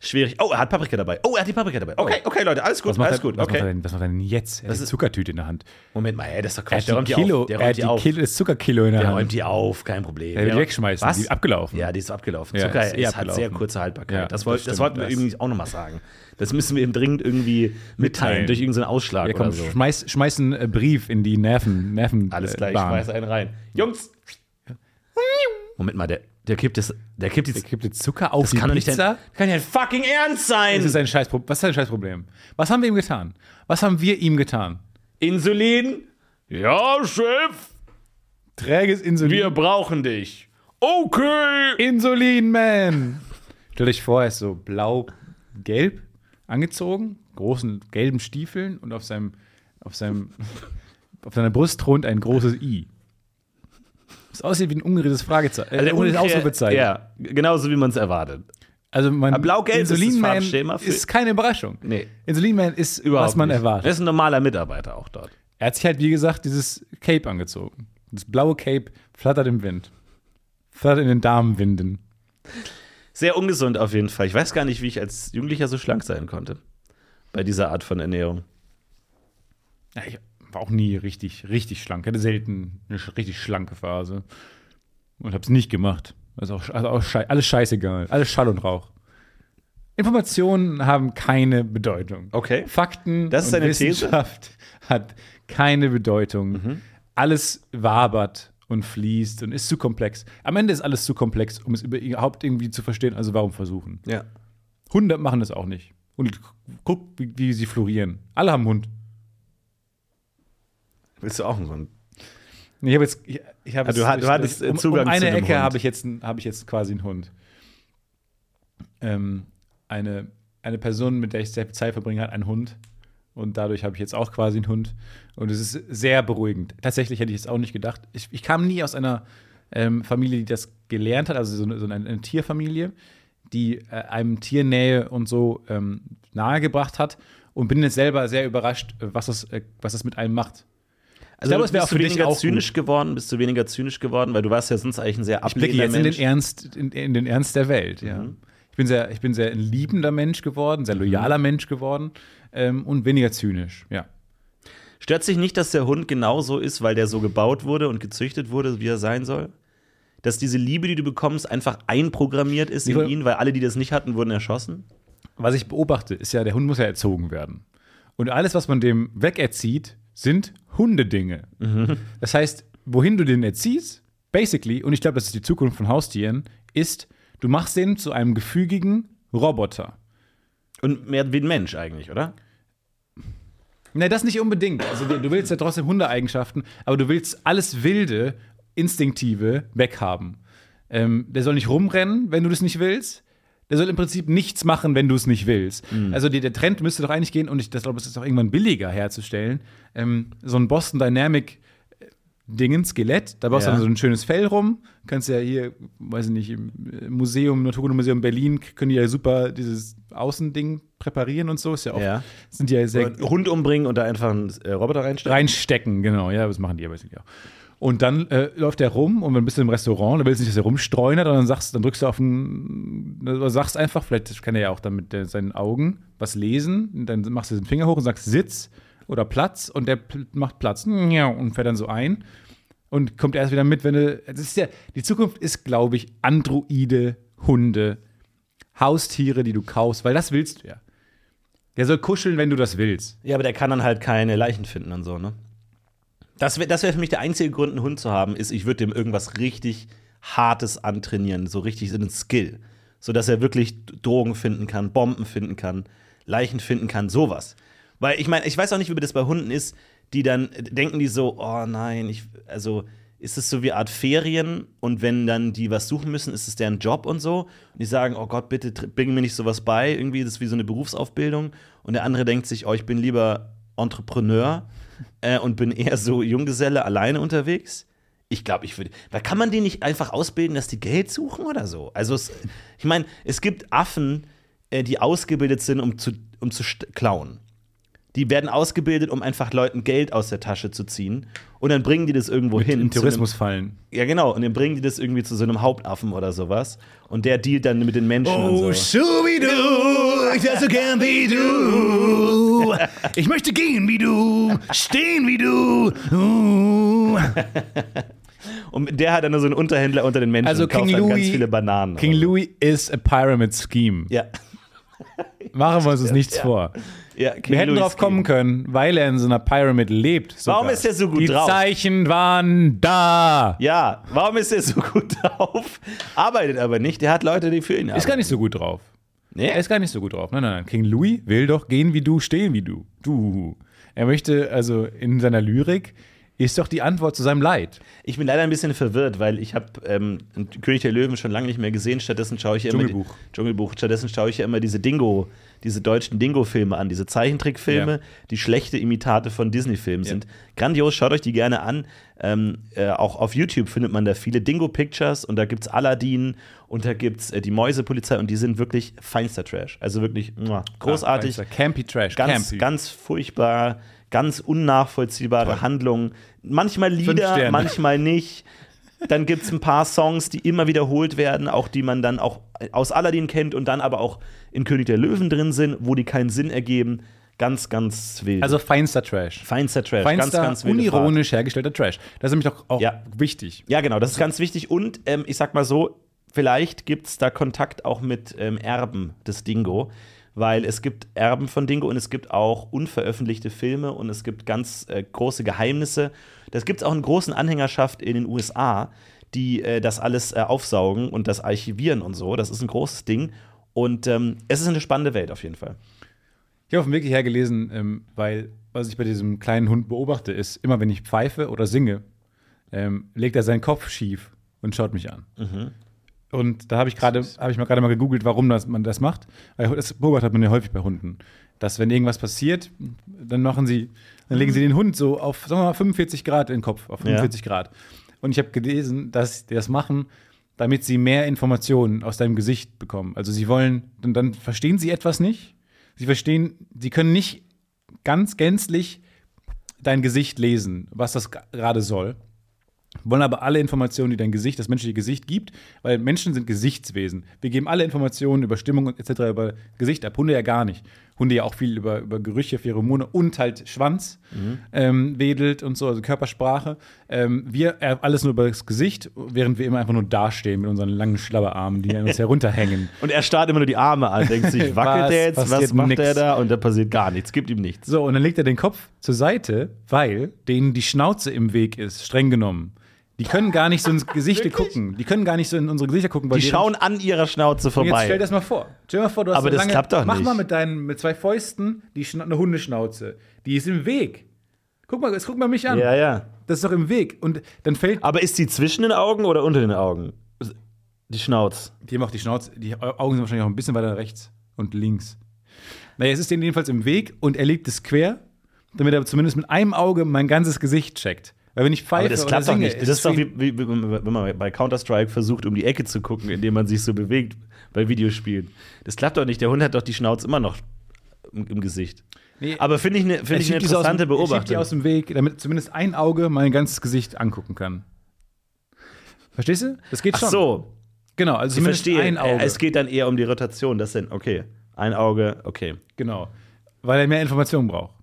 Schwierig. Oh, er hat Paprika dabei. Oh, er hat die Paprika dabei. Okay, okay, Leute, alles gut, was macht, alles er, gut. was, macht er Okay. denn, was macht er denn jetzt? Er hat ist- Zuckertüte in der Hand. Moment mal, ey, das ist doch Er Quatsch. Der hat die Kilo, auf. Der er räumt hat die die auf. Kilo, das Zuckerkilo in der Der Hand. räumt die auf, kein Problem. Er die Ja. wegschmeißen, Was? die ist abgelaufen. Ja, die ist abgelaufen. Ja, Zucker ist eh ist, hat abgelaufen. sehr kurze Haltbarkeit. Ja, das, wollt, das das, wollten wir das- übrigens auch nochmal sagen. Das müssen wir ihm dringend irgendwie mitteilen, Mitteilen. durch irgendeinen Ausschlag Ja, komm, oder so. schmeiß, schmeiß einen äh, Brief in die Nerven, Nerven Alles äh, klar, ich Bahn. schmeiß einen rein. Jungs! Moment mal, der, der kippt jetzt. Der kippt Der jetzt. kippt jetzt Zucker auf Das die kann doch nicht Pizza. dein, kann ja ein fucking Ernst sein! Das ist ein Scheißpro Was ist ein Scheißproblem? Was haben wir ihm getan? Was haben wir ihm getan? Insulin? Ja, Chef, Träges Insulin. wir brauchen dich. Okay! Insulin, man! Stell dich vor, er ist so blau-gelb angezogen, großen gelben Stiefeln und auf seinem, auf seinem, auf seiner Brust thront ein großes I. Das aussieht wie ein ungerades Fragezeichen. Äh, Also der ungerades Unkre- Ausrufezeichen. Ja, genauso wie man es erwartet. Also mein Aber blau-gelb ist Insulinman für- ist keine Überraschung. Nee. Insulinman ist, Überhaupt was man nicht. erwartet. Er ist ein normaler Mitarbeiter auch dort. Er hat sich halt, wie gesagt, dieses Cape angezogen. Das blaue Cape flattert im Wind. Flattert in den Damenwinden. Sehr ungesund auf jeden Fall. Ich weiß gar nicht, wie ich als Jugendlicher so schlank sein konnte. Bei dieser Art von Ernährung. Ja, ich war auch nie richtig, richtig schlank. Hatte selten eine richtig schlanke Phase. Und hab's nicht gemacht. Also, auch, also auch schei alles scheißegal. Alles Schall und Rauch. Informationen haben keine Bedeutung. Okay. Fakten Das ist und eine These? Wissenschaft hat keine Bedeutung. Alles wabert und fließt und ist zu komplex. Am Ende ist alles zu komplex, um es überhaupt irgendwie zu verstehen. Also warum versuchen? Ja. Hunde machen das auch nicht. Und guck, wie, wie sie florieren. Alle haben einen Hund. Willst du auch so ein. Nee, Ich habe jetzt, ich, ich Ah, du hat- du hattest, um, Zugang um eine zu einem Ecke Hund. habe ich jetzt, habe ich jetzt quasi einen Hund. Ähm, eine, eine Person, mit der ich sehr viel Zeit verbringe, hat einen Hund. Und dadurch habe ich jetzt auch quasi einen Hund. Und es ist sehr beruhigend. Tatsächlich hätte ich es auch nicht gedacht. Ich, ich kam nie aus einer ähm, Familie, die das gelernt hat, also so eine, so eine, eine Tierfamilie, die äh, einem Tiernähe und so ähm, nahegebracht hat. Und bin jetzt selber sehr überrascht, äh, was das, äh, was das mit einem macht. Also glaube, du es wäre auch für weniger auch zynisch gut. geworden? Bist du weniger zynisch geworden? Weil du warst ja sonst eigentlich ein sehr Ich blicke ablehnender jetzt in den Mensch. Ernst, in, in den Ernst der Welt, ja. Mhm. Ich bin sehr, ich bin sehr ein liebender Mensch geworden, sehr loyaler Mensch geworden ähm, und weniger zynisch, ja. Stört sich nicht, dass der Hund genauso ist, weil der so gebaut wurde und gezüchtet wurde, wie er sein soll? Dass diese Liebe, die du bekommst, einfach einprogrammiert ist in ihn, weil alle, die das nicht hatten, wurden erschossen? Was ich beobachte, ist ja, der Hund muss ja erzogen werden. Und alles, was man dem wegerzieht, sind Hundedinge. Das heißt, wohin du den erziehst, basically, und ich glaube, das ist die Zukunft von Haustieren, ist, du machst den zu einem gefügigen Roboter. Und mehr wie ein Mensch eigentlich, oder? Ne, das nicht unbedingt. Also du willst ja trotzdem Hundeeigenschaften, aber du willst alles Wilde, Instinktive weghaben. Ähm, der soll nicht rumrennen, wenn du das nicht willst. Der soll im Prinzip nichts machen, wenn du es nicht willst. Also die, der Trend müsste doch eigentlich gehen, und ich glaube, es ist auch irgendwann billiger herzustellen, ähm, so ein Boston Dynamic Dingen, Skelett, da baust du Ja. dann so ein schönes Fell rum. Kannst ja hier, weiß ich nicht, im Museum, Naturkundemuseum Berlin, können die ja super dieses Außending präparieren und so. Ist ja auch, Ja. sind ja sehr Oder Hund umbringen und da einfach einen äh, Roboter reinstecken? reinstecken, genau, ja, das machen die ja basically auch. Und dann äh, läuft der rum und dann bist du im Restaurant, du willst nicht, dass er rumstreunert, und dann sagst, dann drückst du auf den, oder sagst einfach, vielleicht kann er ja auch dann mit seinen Augen was lesen, und dann machst du den Finger hoch und sagst Sitz oder Platz und der macht Platz und fährt dann so ein und kommt erst wieder mit, wenn du, das ist ja, die Zukunft ist, glaube ich, Androide, Hunde, Haustiere, die du kaufst, weil das willst du ja. Der soll kuscheln, wenn du das willst. Ja, aber der kann dann halt keine Leichen finden und so, ne? Das wäre das wär für mich der einzige Grund, einen Hund zu haben, ist, ich würde dem irgendwas richtig Hartes antrainieren, so richtig so einen Skill. So dass er wirklich Drogen finden kann, Bomben finden kann, Leichen finden kann, sowas. Weil ich meine, ich weiß auch nicht, wie das bei Hunden ist, die dann äh, denken die so, oh nein, ich, also ist es so wie Art Ferien und wenn dann die was suchen müssen, ist es deren Job und so. Und die sagen, oh Gott, bitte bring mir nicht sowas bei, irgendwie, das ist wie so eine Berufsausbildung. Und der andere denkt sich, oh, ich bin lieber Entrepreneur äh, und bin eher so Junggeselle alleine unterwegs. Ich glaube, ich würde. Da kann man die nicht einfach ausbilden, dass die Geld suchen oder so. Also, es, ich meine, es gibt Affen, äh, die ausgebildet sind, um zu, um zu klauen. Die werden ausgebildet, um einfach Leuten Geld aus der Tasche zu ziehen. Und dann bringen die das irgendwo hin. In Tourismus fallen. Einem, ja, genau. Und dann bringen die das irgendwie zu so einem Hauptaffen oder sowas. Und der dealt dann mit den Menschen und so. Oh, Scooby-Doo, ich wär so gern wie du. Ich möchte gehen wie du, stehen wie du. Uh. Und der hat dann nur so einen Unterhändler unter den Menschen Also und kauft King dann ganz Louis- viele Bananen. King Louis is a pyramid scheme. Ja. Machen wir uns nichts Ja. vor. Ja Wir hätten Louis drauf kommen können, weil er in so einer Pyramid lebt. sogar. Warum ist er so gut Die drauf? Zeichen waren da. Ja, warum ist er so gut drauf? Arbeitet aber nicht. Der hat Leute, die für ihn arbeiten. Ist gar nicht so gut drauf. Nee? Er ist gar nicht so gut drauf. Nein, nein, nein. King Louis will doch gehen wie du, stehen wie du. Du. Er möchte, also in seiner Lyrik, ist doch die Antwort zu seinem Leid. Ich bin leider ein bisschen verwirrt, weil ich habe ähm, König der Löwen schon lange nicht mehr gesehen. Stattdessen schaue ich ja immer Dschungelbuch. Die, Dschungelbuch. Stattdessen schaue ich ja immer diese Dingo, diese deutschen Dingo-Filme an, diese Zeichentrickfilme, Ja. die schlechte Imitate von Disney-Filmen Ja. sind. Grandios, schaut euch die gerne an. Ähm, äh, auch auf YouTube findet man da viele Dingo-Pictures und da gibt's Aladdin und da gibt's äh, die Mäusepolizei und die sind wirklich feinster Trash. Also wirklich muah, großartig. Ah, Campy Trash. Ganz, Campy. ganz furchtbar, ganz unnachvollziehbare Toll. Handlungen. Manchmal Lieder, manchmal nicht. Dann gibt es ein paar Songs, die immer wiederholt werden, auch die man dann auch aus Aladdin kennt und dann aber auch in König der Löwen drin sind, wo die keinen Sinn ergeben. Ganz, ganz wild. Also feinster Trash. feinster Trash, Feinster, ganz, ganz wilde Fahrt. unironisch hergestellter Trash. Das ist nämlich doch auch Ja. wichtig. Ja, genau, das ist ganz wichtig. Und ähm, ich sag mal so, vielleicht gibt es da Kontakt auch mit ähm, Erben des Dingo, weil es gibt Erben von Dingo und es gibt auch unveröffentlichte Filme und es gibt ganz äh, große Geheimnisse. Das gibt es auch in großen Anhängerschaft in den USA, die äh, das alles äh, aufsaugen und das archivieren und so. Das ist ein großes Ding. Und ähm, es ist eine spannende Welt auf jeden Fall. Ich habe auf dem Weg hierher gelesen, ähm, weil was ich bei diesem kleinen Hund beobachte, ist, immer wenn ich pfeife oder singe, ähm, legt er seinen Kopf schief und schaut mich an. Und da habe ich gerade, habe ich mal gerade mal gegoogelt, warum das, man das macht. Weil das beobachtet man ja häufig bei Hunden. Dass wenn irgendwas passiert, dann machen sie, dann legen sie den Hund so auf, sagen wir mal, 45 Grad in den Kopf, auf 45 Grad. Und ich habe gelesen, dass die das machen, damit sie mehr Informationen aus deinem Gesicht bekommen. Also sie wollen, dann, dann verstehen sie etwas nicht. Sie verstehen, sie können nicht ganz gänzlich dein Gesicht lesen, was das gerade soll. Wollen aber alle Informationen, die dein Gesicht, das menschliche Gesicht gibt, weil Menschen sind Gesichtswesen. Wir geben alle Informationen über Stimmung und etc. über Gesicht ab. Hunde ja gar nicht. Hunde ja auch viel über, über Gerüche, Pheromone und halt Schwanz ähm, wedelt und so, also Körpersprache. Ähm, wir äh, alles nur über das Gesicht, während wir immer einfach nur dastehen mit unseren langen Schlabberarmen, die an uns herunterhängen. Und er starrt immer nur die Arme an, denkt sich, wackelt der jetzt, was macht nix. der da? Und da passiert gar nichts, gibt ihm nichts. So, und dann legt er den Kopf zur Seite, weil denen die Schnauze im Weg ist, streng genommen. Die können gar nicht so ins Gesicht gucken. Die können gar nicht so in unsere Gesichter gucken, weil Die schauen an ihrer Schnauze Und Jetzt stell vorbei. dir das mal vor. Stell dir mal vor, du hast Aber so das lange, klappt doch Mach nicht. mal mit deinen mit zwei Fäusten die Schna eine Hundeschnauze. Die ist im Weg. Guck mal, jetzt guck mal mich an. Ja, ja. Das ist doch im Weg. Und dann fällt. Aber ist die zwischen den Augen oder unter den Augen? Die Schnauz. Die haben auch die Schnauze. Die Augen sind wahrscheinlich auch ein bisschen weiter rechts und links. Naja, es ist denen jedenfalls im Weg und er legt es quer, damit er zumindest mit einem Auge mein ganzes Gesicht checkt. Weil wenn ich pfeife Aber das klappt doch singe, nicht. Das ist doch wie, wie, wenn man bei Counter-Strike versucht, um die Ecke zu gucken, indem man sich so bewegt bei Videospielen. Das klappt doch nicht. Der Hund hat doch die Schnauze immer noch im, im Gesicht. Nee, Aber finde ich eine find ich eine aus dem- interessante Er schiebt die aus Beobachtung. dem Weg, damit zumindest ein Auge mein ganzes Gesicht angucken kann. Verstehst du? Das geht Ach schon. so, Genau, also ich zumindest verstehe. ein Auge. Es geht dann eher um die Rotation. Das sind, okay. Ein Auge, okay. Genau. Weil er mehr Informationen braucht.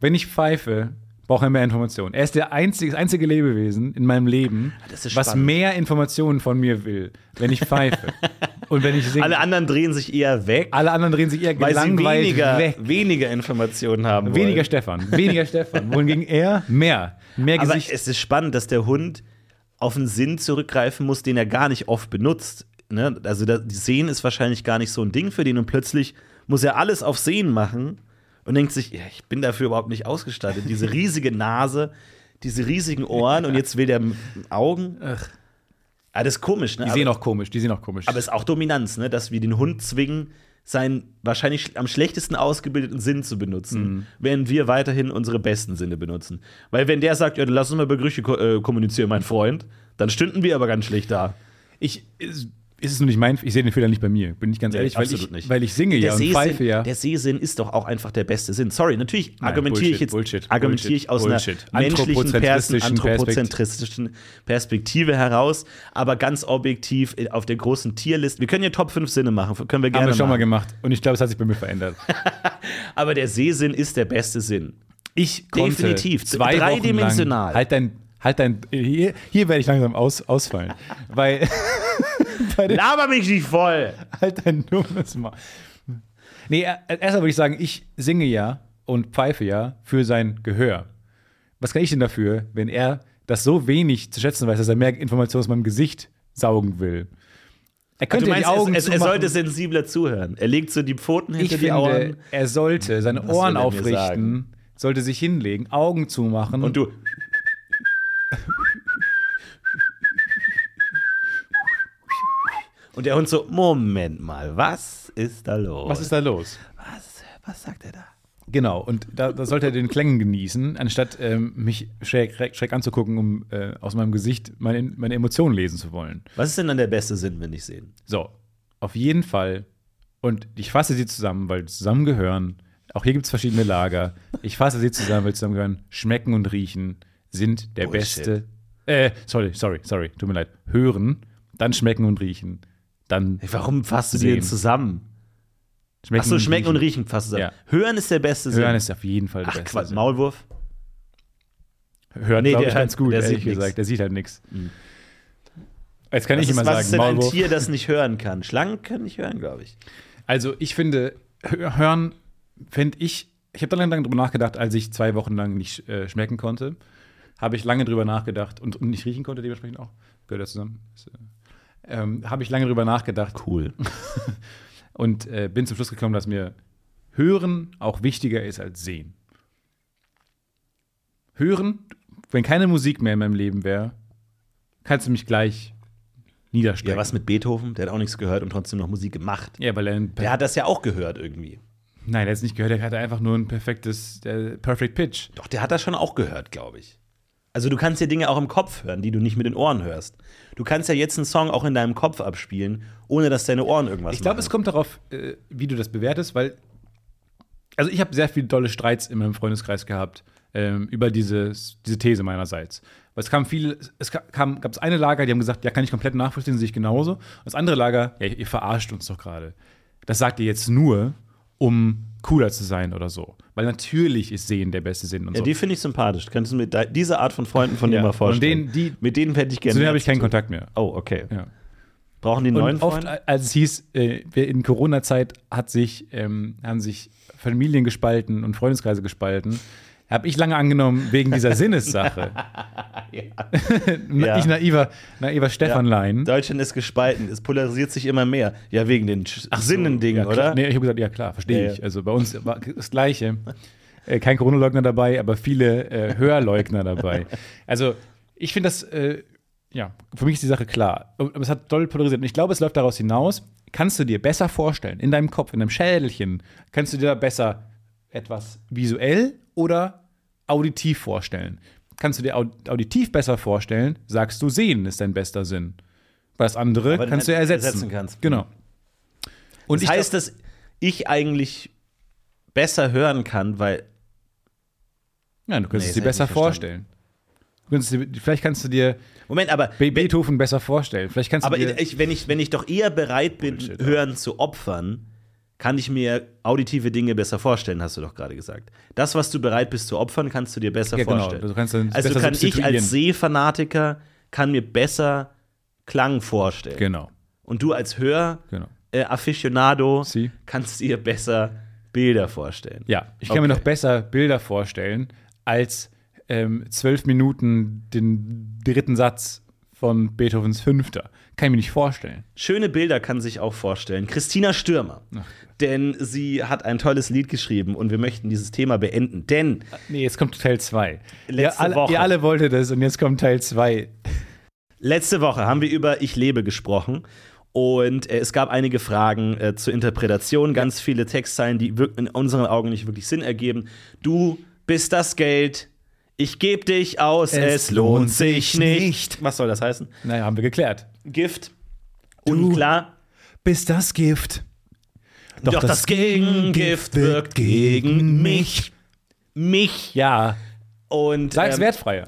Wenn ich pfeife, braucht er mehr Informationen. Er ist der einzige, das einzige Lebewesen in meinem Leben, ist was mehr Informationen von mir will, wenn ich pfeife. Und wenn ich singe. Alle anderen drehen sich eher weg, Alle anderen drehen sich eher weil sie weniger, weg. weniger Informationen haben wollen. Weniger Stefan. Weniger Stefan. Wohingegen er mehr. Mehr Aber Gesicht. es ist spannend, dass der Hund auf einen Sinn zurückgreifen muss, den er gar nicht oft benutzt. Ne? Also das Sehen ist wahrscheinlich gar nicht so ein Ding für den und plötzlich muss er alles auf Sehen machen und denkt sich, ja, ich bin dafür überhaupt nicht ausgestattet. Diese riesige Nase, diese riesigen Ohren und jetzt will der mit den Augen. Ah, das ist komisch, ne? die sehen auch komisch. Die sehen auch komisch. aber es ist auch Dominanz, ne? dass wir den Hund zwingen, seinen wahrscheinlich am schlechtesten ausgebildeten Sinn zu benutzen, Mhm. während wir weiterhin unsere besten Sinne benutzen. Weil wenn der sagt, ja, lass uns mal über Gerüche äh, kommunizieren, mein Freund, dann stünden wir aber ganz schlecht da. ich, ist, es nur nicht mein, ich sehe den Fehler nicht bei mir, bin ich ganz Nee, ehrlich, weil absolut ich, nicht. weil ich singe ja und pfeife ja. der Sehsinn ist doch auch einfach der beste Sinn. Sorry, natürlich Nein, argumentiere ich Bullshit, jetzt Bullshit, argumentiere ich aus Bullshit. einer menschlichen, Pers Anthropozentristischen Perspektive heraus, aber ganz objektiv äh, auf der großen Tierliste. Wir können ja Top 5 Sinne machen, können wir Haben gerne wir schon mal machen. gemacht. Und ich glaube, es hat sich bei mir verändert. Aber der Sehsinn ist der beste Sinn. Ich konnte Definitiv. zwei Dreidimensional. Wochen lang, halt dein, halt dein, hier, hier werde ich langsam aus, ausfallen, weil, Laber mich nicht voll! halt dein dummes Mal. Nee, er- erstmal würde ich sagen, ich singe ja und pfeife ja für sein Gehör. Was kann ich denn dafür, wenn er das so wenig zu schätzen weiß, dass er mehr Informationen aus meinem Gesicht saugen will? Er könnte meinst, die Augen es, es, er sollte sensibler zuhören. Er legt so die Pfoten hinter Ich die finde, Ohren. er sollte seine Was Ohren aufrichten, sollte sich hinlegen, Augen zumachen Und du. Und der Hund so, Moment mal, was ist da los? Was ist da los? was, was sagt er da? Genau, und da, da sollte er den Klängen genießen, anstatt ähm, mich schräg, schräg, anzugucken, um äh, aus meinem Gesicht meine, meine Emotionen lesen zu wollen. Was ist denn dann der beste Sinn, wenn ich sehen? So, auf jeden Fall. Und ich fasse sie zusammen, weil sie zusammengehören. Auch hier gibt es verschiedene Lager. Ich fasse sie zusammen, weil sie zusammengehören. Schmecken und riechen sind der Bullshit. beste. Äh, sorry, sorry, sorry, tut mir leid. Hören, dann schmecken und riechen. Dann Warum fasst du die denn zusammen? schmecken Achso, schmecken und riechen fasst du Ja. zusammen. Hören ist der beste Sinn. Hören ist auf jeden Fall der Ach beste. Quatsch, Sinn. Maulwurf. Hören, Nee, glaube der ich, ganz gut, der ehrlich sieht nix. gesagt. Der sieht halt nichts. Jetzt kann Was ich ist, immer was ist sagen, denn ein Maulwurf. Tier, das nicht hören kann? Schlangen können nicht hören, glaube ich. Also ich finde, hö- hören, fände ich, ich habe da lange drüber nachgedacht, als ich zwei Wochen lang nicht äh, schmecken konnte, habe ich lange drüber nachgedacht und, und nicht riechen konnte, dementsprechend auch, gehört ja zusammen, ist, äh, ähm, habe ich lange drüber nachgedacht Cool. und äh, bin zum Schluss gekommen, dass mir Hören auch wichtiger ist als Sehen. Hören, wenn keine Musik mehr in meinem Leben wäre, kannst du mich gleich niederstrecken. Ja, was mit Beethoven? Der hat auch nichts gehört und trotzdem noch Musik gemacht. Ja, weil er Der hat das ja auch gehört irgendwie. Nein, der hat es nicht gehört, der hatte einfach nur ein perfektes, der Perfect Pitch. Doch, der hat das schon auch gehört, glaube ich. Also du kannst ja Dinge auch im Kopf hören, die du nicht mit den Ohren hörst. Du kannst ja jetzt einen Song auch in deinem Kopf abspielen, ohne dass deine Ohren irgendwas Ich glaube, es kommt darauf, äh, wie du das bewertest, weil also ich habe sehr viele dolle Streits in meinem Freundeskreis gehabt ähm, über dieses, diese These meinerseits. Weil es kam viele, es kam, gab es eine Lager, die haben gesagt, ja, kann ich komplett nachvollziehen, sehe ich genauso. Und das andere Lager, ja, ihr verarscht uns doch gerade. Das sagt ihr jetzt nur, um cooler zu sein oder so. Weil natürlich ist Sehen der beste Sinn und ja, so. die finde ich sympathisch. Könntest du mir da, diese Art von Freunden von Ja, dir mal und vorstellen? denen, die- mit denen hätte ich gerne. Zu denen habe ich keinen. Kontakt mehr. Oh, okay. Ja. Brauchen die neuen Und oft, Freunde? als es hieß, äh, in Corona-Zeit hat sich, ähm, haben sich Familien gespalten und Freundeskreise gespalten, habe ich lange angenommen, wegen dieser Sinnessache. Ja. Ich naiver, naiver Stefanlein. Deutschland ist gespalten. Es polarisiert sich immer mehr. Ja, wegen den Sinnendingen, ja, oder? Nee, ich habe gesagt, ja klar, verstehe Ja, ich. ja. Also bei uns war das Gleiche. Äh, kein Corona-Leugner dabei, aber viele äh, Hörleugner dabei. Also ich finde das, äh, ja, für mich ist die Sache klar. Aber es hat doll polarisiert. Und ich glaube, es läuft daraus hinaus, kannst du dir besser vorstellen, in deinem Kopf, in deinem Schädelchen, kannst du dir da besser etwas visuell oder auditiv vorstellen. Kannst du dir au auditiv besser vorstellen, sagst du, sehen ist dein bester Sinn. Weil das andere Aber kannst du ersetzen. ersetzen kannst. Genau. Und Das heißt, dass ich eigentlich besser hören kann, weil Ja, du könntest Nee, es dir besser vorstellen. Vielleicht kannst du dir Moment, aber Be Beethoven besser vorstellen. Vielleicht kannst aber du dir ich, wenn ich wenn ich doch eher bereit bin, Bullshit, hören zu opfern, kann ich mir auditive Dinge besser vorstellen, hast du doch gerade gesagt. Das, was du bereit bist zu opfern, kannst du dir besser Ja, genau. vorstellen. Also besser kann ich als Sehfanatiker kann mir besser Klang vorstellen. genau, Und du als Hör genau. äh, Aficionado Sie. kannst dir besser Bilder vorstellen. Ja, ich kann mir Okay. noch besser Bilder vorstellen als ähm, zwölf Minuten den dritten Satz von Beethovens Fünfter. Kann ich mir nicht vorstellen. Schöne Bilder kann sich auch vorstellen. Christina Stürmer. Denn sie hat ein tolles Lied geschrieben und wir möchten dieses Thema beenden. Denn Nee, jetzt kommt Teil 2. Letzte ihr, alle, Woche. ihr alle wolltet das und jetzt kommt Teil 2. letzte Woche haben wir über Ich lebe gesprochen. Und äh, es gab einige Fragen äh, zur Interpretation, ganz viele Textzeilen, die in unseren Augen nicht wirklich Sinn ergeben. Du bist das Geld, ich geb dich aus, es, lohnt sich nicht. Was soll das heißen? Naja, haben wir geklärt. Gift. Unklar. Bist das Gift. Doch, das Gegengift wirkt gegen mich. Mich. Ja, Und sag's ähm, wertfreier.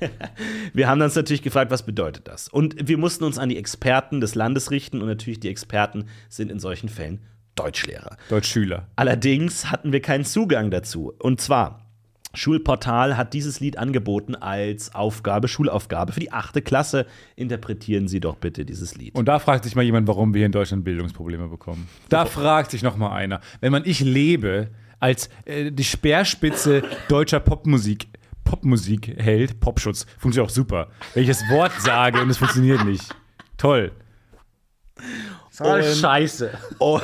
wir haben uns natürlich gefragt, was bedeutet das? Und wir mussten uns an die Experten des Landes richten und natürlich die Experten sind in solchen Fällen Deutschlehrer. Deutschschüler. Allerdings hatten wir keinen Zugang dazu. Und zwar, Schulportal hat dieses Lied angeboten als Aufgabe, Schulaufgabe für die achte Klasse. Interpretieren Sie doch bitte dieses Lied. Und da fragt sich mal jemand, warum wir hier in Deutschland Bildungsprobleme bekommen. Da fragt sich noch mal einer. Wenn man Ich lebe als äh, die Speerspitze deutscher Popmusik Popmusik hält, Popschutz, funktioniert auch super. Wenn ich das Wort sage und es funktioniert nicht. Toll. Und- Scheiße. Oh.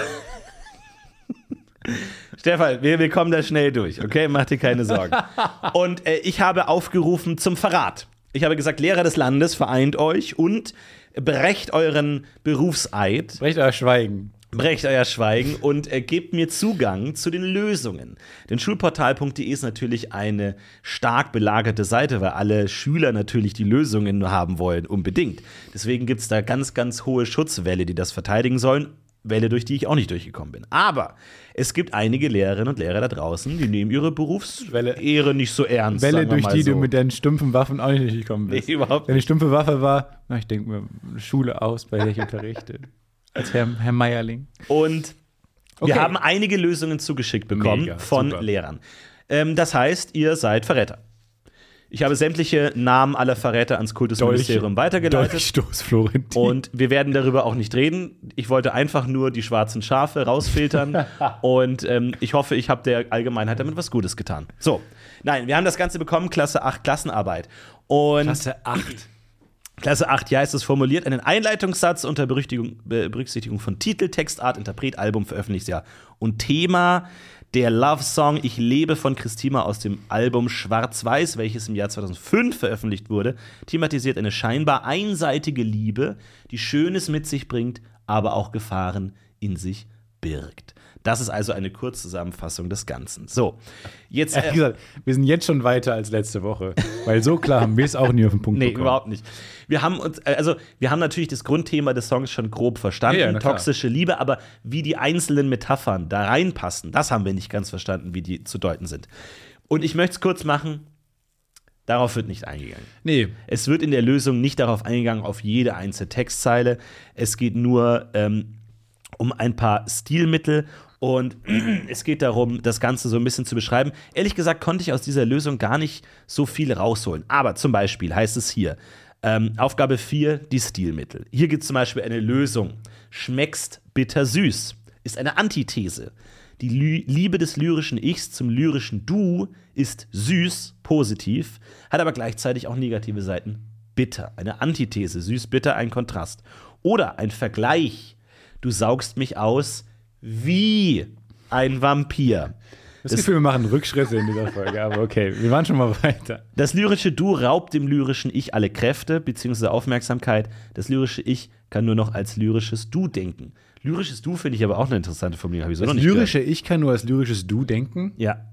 Stefan, wir, wir kommen da schnell durch, okay? Mach dir keine Sorgen. Und äh, ich habe aufgerufen zum Verrat. Ich habe gesagt, Lehrer des Landes, vereint euch und brecht euren Berufseid, Brecht euer Schweigen. brecht euer Schweigen und äh, gebt mir Zugang zu den Lösungen. Denn schulportal.de ist natürlich eine stark belagerte Seite, weil alle Schüler natürlich die Lösungen haben wollen, unbedingt. Deswegen gibt es da ganz, ganz hohe Schutzwelle, die das verteidigen sollen. Welle, durch die ich auch nicht durchgekommen bin. Aber es gibt einige Lehrerinnen und Lehrer da draußen, die nehmen ihre Berufsehre nicht so ernst. Welle, durch die so. du mit deinen stumpfen Waffen auch nicht durchgekommen bist. Nee, überhaupt Deine stumpfe Waffe war, na, ich denke mir, Schule aus, bei der ich unterrichte. Als Herr, Herr Meierling. Und Okay. wir haben einige Lösungen zugeschickt bekommen Mega, von super. Lehrern. Ähm, das heißt, ihr seid Verräter. Ich habe sämtliche Namen aller Verräter ans Kultusministerium weitergeleitet. Dolchstoß, Florentin. Und wir werden darüber auch nicht reden. Ich wollte einfach nur die schwarzen Schafe rausfiltern. und ähm, ich hoffe, ich habe der Allgemeinheit damit was Gutes getan. So, nein, wir haben das Ganze bekommen, Klasse 8, Klassenarbeit. Und Klasse 8. Klasse 8, ja, ist es formuliert, einen Einleitungssatz unter Berücksichtigung, Be- Berücksichtigung von Titel, Textart, Interpret, Album, Veröffentlichungsjahr und Thema. Der Love-Song Ich lebe von Christina aus dem Album Schwarz-Weiß, welches im Jahr 2005 veröffentlicht wurde, thematisiert eine scheinbar einseitige Liebe, die Schönes mit sich bringt, aber auch Gefahren in sich birgt. Das ist also eine Kurzzusammenfassung des Ganzen. So, jetzt. Äh, gesagt, wir sind jetzt schon weiter als letzte Woche. Weil so klar haben wir es auch nie auf den Punkt Nee, bekommen. überhaupt nicht. Wir haben uns, äh, also wir haben natürlich das Grundthema des Songs schon grob verstanden, Ja, ja, toxische Liebe, aber wie die einzelnen Metaphern da reinpassen, das haben wir nicht ganz verstanden, wie die zu deuten sind. Und ich möchte es kurz machen, darauf wird nicht eingegangen. Nee, Es wird in der Lösung nicht darauf eingegangen, auf jede einzelne Textzeile. Es geht nur ähm, um ein paar Stilmittel und es geht darum, das Ganze so ein bisschen zu beschreiben. Ehrlich gesagt konnte ich aus dieser Lösung gar nicht so viel rausholen. Aber zum Beispiel heißt es hier, ähm, Aufgabe 4, die Stilmittel. Hier gibt es zum Beispiel eine Lösung. Schmeckst bittersüß ist eine Antithese. Die Lü Liebe des lyrischen Ichs zum lyrischen Du ist süß, positiv, hat aber gleichzeitig auch negative Seiten. Bitter, eine Antithese, süß-bitter, ein Kontrast. Oder ein Vergleich. Du saugst mich aus wie ein Vampir. das Gefühl, wir machen Rückschritte in dieser Folge, aber okay, wir waren schon mal weiter. Das lyrische Du raubt dem lyrischen Ich alle Kräfte bzw. Aufmerksamkeit. Das lyrische Ich kann nur noch als lyrisches Du denken. Lyrisches Du finde ich aber auch eine interessante Formulierung. Habe ich so Das noch nicht lyrische Ich kann nur als lyrisches Du denken. gehört. Ja,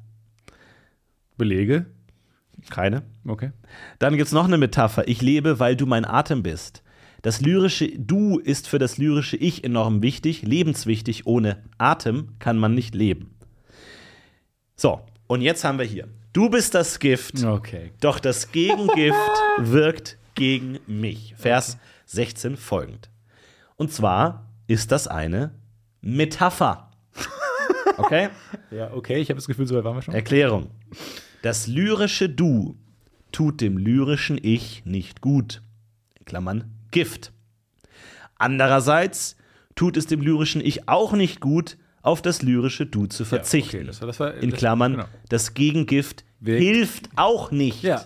Belege. keine. Okay. Dann gibt es noch eine Metapher. Ich lebe, weil du mein Atem bist. Das lyrische Du ist für das lyrische Ich enorm wichtig, lebenswichtig. Ohne Atem kann man nicht leben. So, und jetzt haben wir hier. Du bist das Gift, Okay. doch das Gegengift wirkt gegen mich. Vers 16 folgend. Und zwar ist das eine Metapher. Okay? Ja, okay, ich habe das Gefühl, so weit waren wir schon. Erklärung. Das lyrische Du tut dem lyrischen Ich nicht gut. In Klammern Gift. Andererseits tut es dem lyrischen Ich auch nicht gut, auf das lyrische Du zu verzichten. okay, das war- das war- In Klammern, genau. das Gegengift Wirkt- hilft auch nicht. Ja.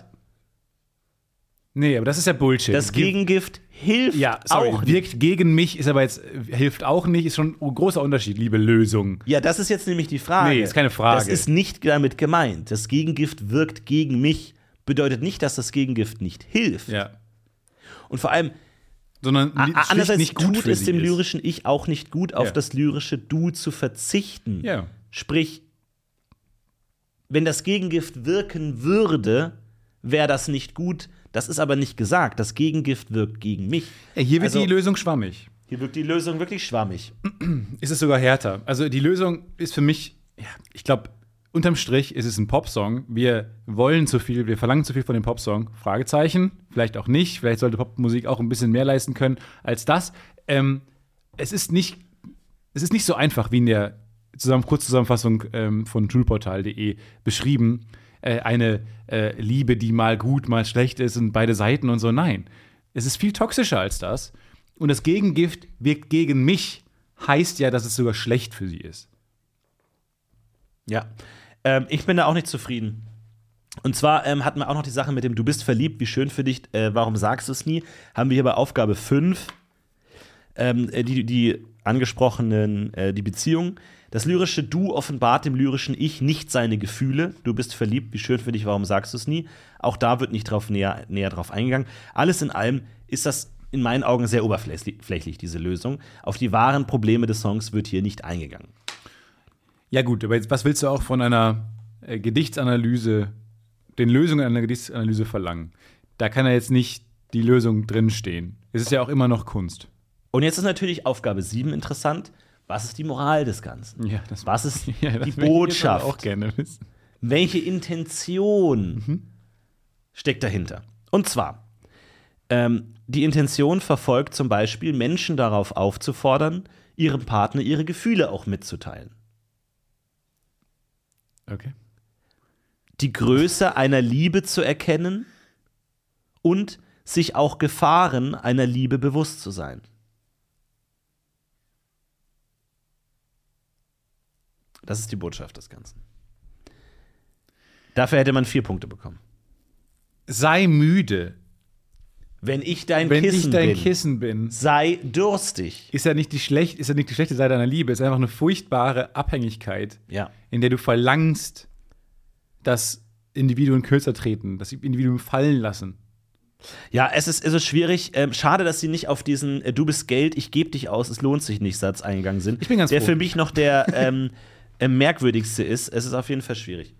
Nee, aber das ist ja Bullshit. Das Ge- Gegengift hilft ja, sorry, auch nicht. wirkt gegen mich, ist aber jetzt, hilft auch nicht, ist schon ein großer Unterschied, liebe Lösung. Ja, das ist jetzt nämlich die Frage. Nee, ist keine Frage. Das ist nicht damit gemeint. Das Gegengift wirkt gegen mich, bedeutet nicht, dass das Gegengift nicht hilft. Ja. Und vor allem, Sondern andererseits nicht gut tut es dem ist. lyrischen Ich auch nicht gut, auf Ja. das lyrische Du zu verzichten. Ja. Sprich, wenn das Gegengift wirken würde, wäre das nicht gut. Das ist aber nicht gesagt. Das Gegengift wirkt gegen mich. Ja, hier wird Also- die Lösung schwammig. Hier wirkt die Lösung wirklich schwammig. Ist es sogar härter. Also die Lösung ist für mich, ja, ich glaube, unterm Strich ist es ein Popsong. Wir wollen zu viel, wir verlangen zu viel von dem Popsong. Fragezeichen, vielleicht auch nicht. Vielleicht sollte Popmusik auch ein bisschen mehr leisten können als das. Ähm, es ist nicht, es ist nicht so einfach wie in der Zusammen Kurzzusammenfassung ähm, von schulportal.de beschrieben. Äh, eine äh, Liebe, die mal gut, mal schlecht ist und beide Seiten und so. Nein, es ist viel toxischer als das. Und das Gegengift wirkt gegen mich, heißt ja, dass es sogar schlecht für sie ist. Ja. Ähm, ich bin da auch nicht zufrieden. Und zwar ähm, hatten wir auch noch die Sache mit dem Du bist verliebt, wie schön für dich, äh, warum sagst du es nie? Haben wir hier bei Aufgabe 5 ähm, äh, die, die angesprochenen, äh, die Beziehung. Das lyrische Du offenbart dem lyrischen Ich nicht seine Gefühle. Du bist verliebt, wie schön für dich, warum sagst du es nie? Auch da wird nicht drauf näher, näher drauf eingegangen. Alles in allem ist das in meinen Augen sehr oberflächlich, diese Lösung. Auf die wahren Probleme des Songs wird hier nicht eingegangen. Ja, gut, aber jetzt, was willst du auch von einer äh, Gedichtsanalyse, den Lösungen einer Gedichtsanalyse verlangen? Da kann ja jetzt nicht die Lösung drinstehen. Es ist ja auch immer noch Kunst. Und jetzt ist natürlich Aufgabe 7 interessant. Was ist die Moral des Ganzen? Ja, das- Was ist Ja, das die ich Botschaft? aber auch gerne wissen. Welche Intention steckt dahinter? Und zwar, ähm, die Intention verfolgt zum Beispiel, Menschen darauf aufzufordern, ihrem Partner ihre Gefühle auch mitzuteilen. Okay. Die Größe einer Liebe zu erkennen und sich auch Gefahren einer Liebe bewusst zu sein. Das ist die Botschaft des Ganzen. Dafür hätte man vier Punkte bekommen. Sei müde, Wenn ich dein wenn Kissen ich dein bin, Kissen bin. sei durstig. Ist ja nicht die schlecht, ist ja nicht die schlechte Seite deiner Liebe, ist einfach eine furchtbare Abhängigkeit, Ja. in der du verlangst, dass Individuen kürzer treten, dass Individuen fallen lassen. Ja, es ist, es ist schwierig. Ähm, schade, dass sie nicht auf diesen äh, Du bist Geld, ich gebe dich aus, es lohnt sich nicht Satz eingegangen sind. Ich bin ganz Der froh. für mich noch der ähm, äh, merkwürdigste ist. Es ist auf jeden Fall schwierig.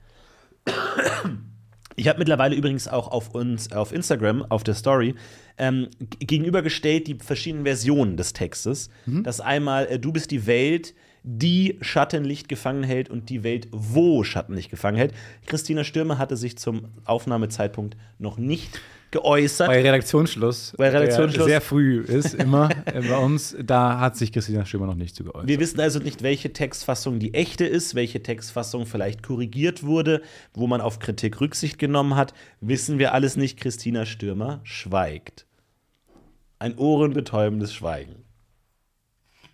Ich habe mittlerweile übrigens auch auf uns auf Instagram, auf der Story, ähm, gegenübergestellt die verschiedenen Versionen des Textes. Das einmal, äh, du bist die Welt, die Schattenlicht gefangen hält und die Welt, wo Schattenlicht gefangen hält. Christina Stürmer hatte sich zum Aufnahmezeitpunkt noch nicht geäußert. Bei Redaktionsschluss, Bei Redaktionsschluss. sehr früh ist, immer äh, bei uns, da hat sich Christina Stürmer noch nicht zu geäußert. Wir wissen also nicht, welche Textfassung die echte ist, welche Textfassung vielleicht korrigiert wurde, wo man auf Kritik Rücksicht genommen hat. Wissen wir alles nicht. Christina Stürmer schweigt. Ein ohrenbetäubendes Schweigen.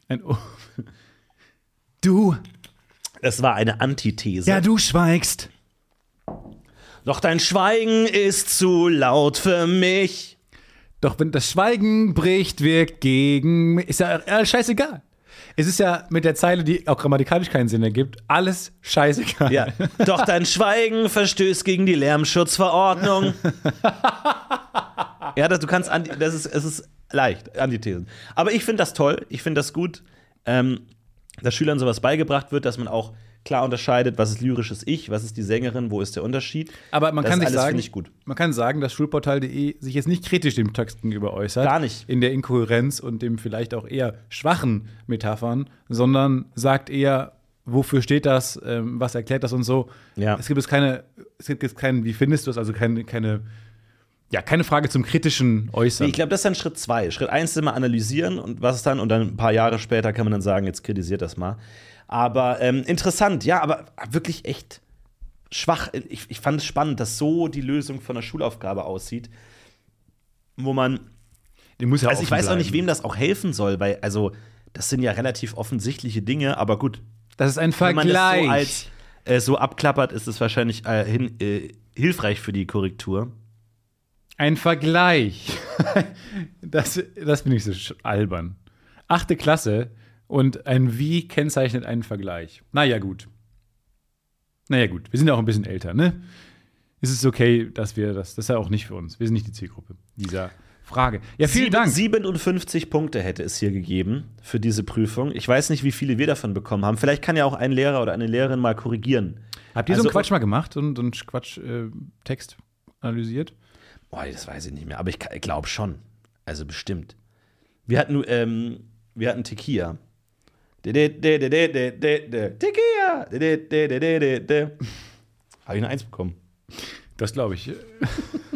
Ein O- du, Das war eine Antithese. ja, du schweigst. Doch dein Schweigen ist zu laut für mich. Doch wenn das Schweigen bricht, wirkt gegen mich. Ist ja äh, scheißegal. Es ist ja mit der Zeile, die auch grammatikalisch keinen Sinn ergibt, alles scheißegal. Ja. Doch dein Schweigen verstößt gegen die Lärmschutzverordnung. ja, das, du kannst, das ist, es ist leicht, Antithesen. Aber ich finde das toll, ich finde das gut, ähm, dass Schülern sowas beigebracht wird, dass man auch klar unterscheidet, was ist lyrisches Ich, was ist die Sängerin, wo ist der Unterschied. Aber man das kann sich sagen, finde ich gut. man kann sagen, dass Schulportal.de sich jetzt nicht kritisch dem Text gegenüber äußert. Gar nicht. In der Inkohärenz und dem vielleicht auch eher schwachen Metaphern, sondern sagt eher, wofür steht das, ähm, was erklärt das und so. Ja. Es gibt jetzt keine, es gibt jetzt keinen, wie findest du es, also keine, keine, ja, keine Frage zum kritischen Äußern. Nee, ich glaube, das ist dann Schritt zwei. Schritt eins ist immer analysieren und was ist dann, und dann ein paar Jahre später kann man dann sagen, jetzt kritisiert das mal. Aber ähm, interessant, ja, aber wirklich echt schwach. Ich, ich fand es spannend, dass so die Lösung von der Schulaufgabe aussieht, wo man Die muss ja Also ich weiß auch nicht, bleiben. wem das auch helfen soll, weil, also, das sind ja relativ offensichtliche Dinge, aber gut, Das ist ein wenn man das Vergleich. so als äh, so abklappert, ist es wahrscheinlich äh, hin, äh, hilfreich für die Korrektur. Ein Vergleich. das, das finde ich so albern. Achte Klasse und ein Wie kennzeichnet einen Vergleich. Naja, gut. Naja, gut. Wir sind ja auch ein bisschen älter, ne? Es ist okay, dass wir das. Das ist ja auch nicht für uns. Wir sind nicht die Zielgruppe dieser Frage. Ja, vielen Sieben- Dank. 57 Punkte hätte es hier gegeben für diese Prüfung. Ich weiß nicht, wie viele wir davon bekommen haben. Vielleicht kann ja auch ein Lehrer oder eine Lehrerin mal korrigieren. Habt ihr so Also- einen Quatsch mal gemacht? So einen, so einen Quatsch-Text analysiert? Boah, das weiß ich nicht mehr, aber ich, ich glaube schon. Also bestimmt. Wir hatten, ähm, wir hatten Tequila. Tequila. Habe ich eine Eins bekommen. Das glaube ich.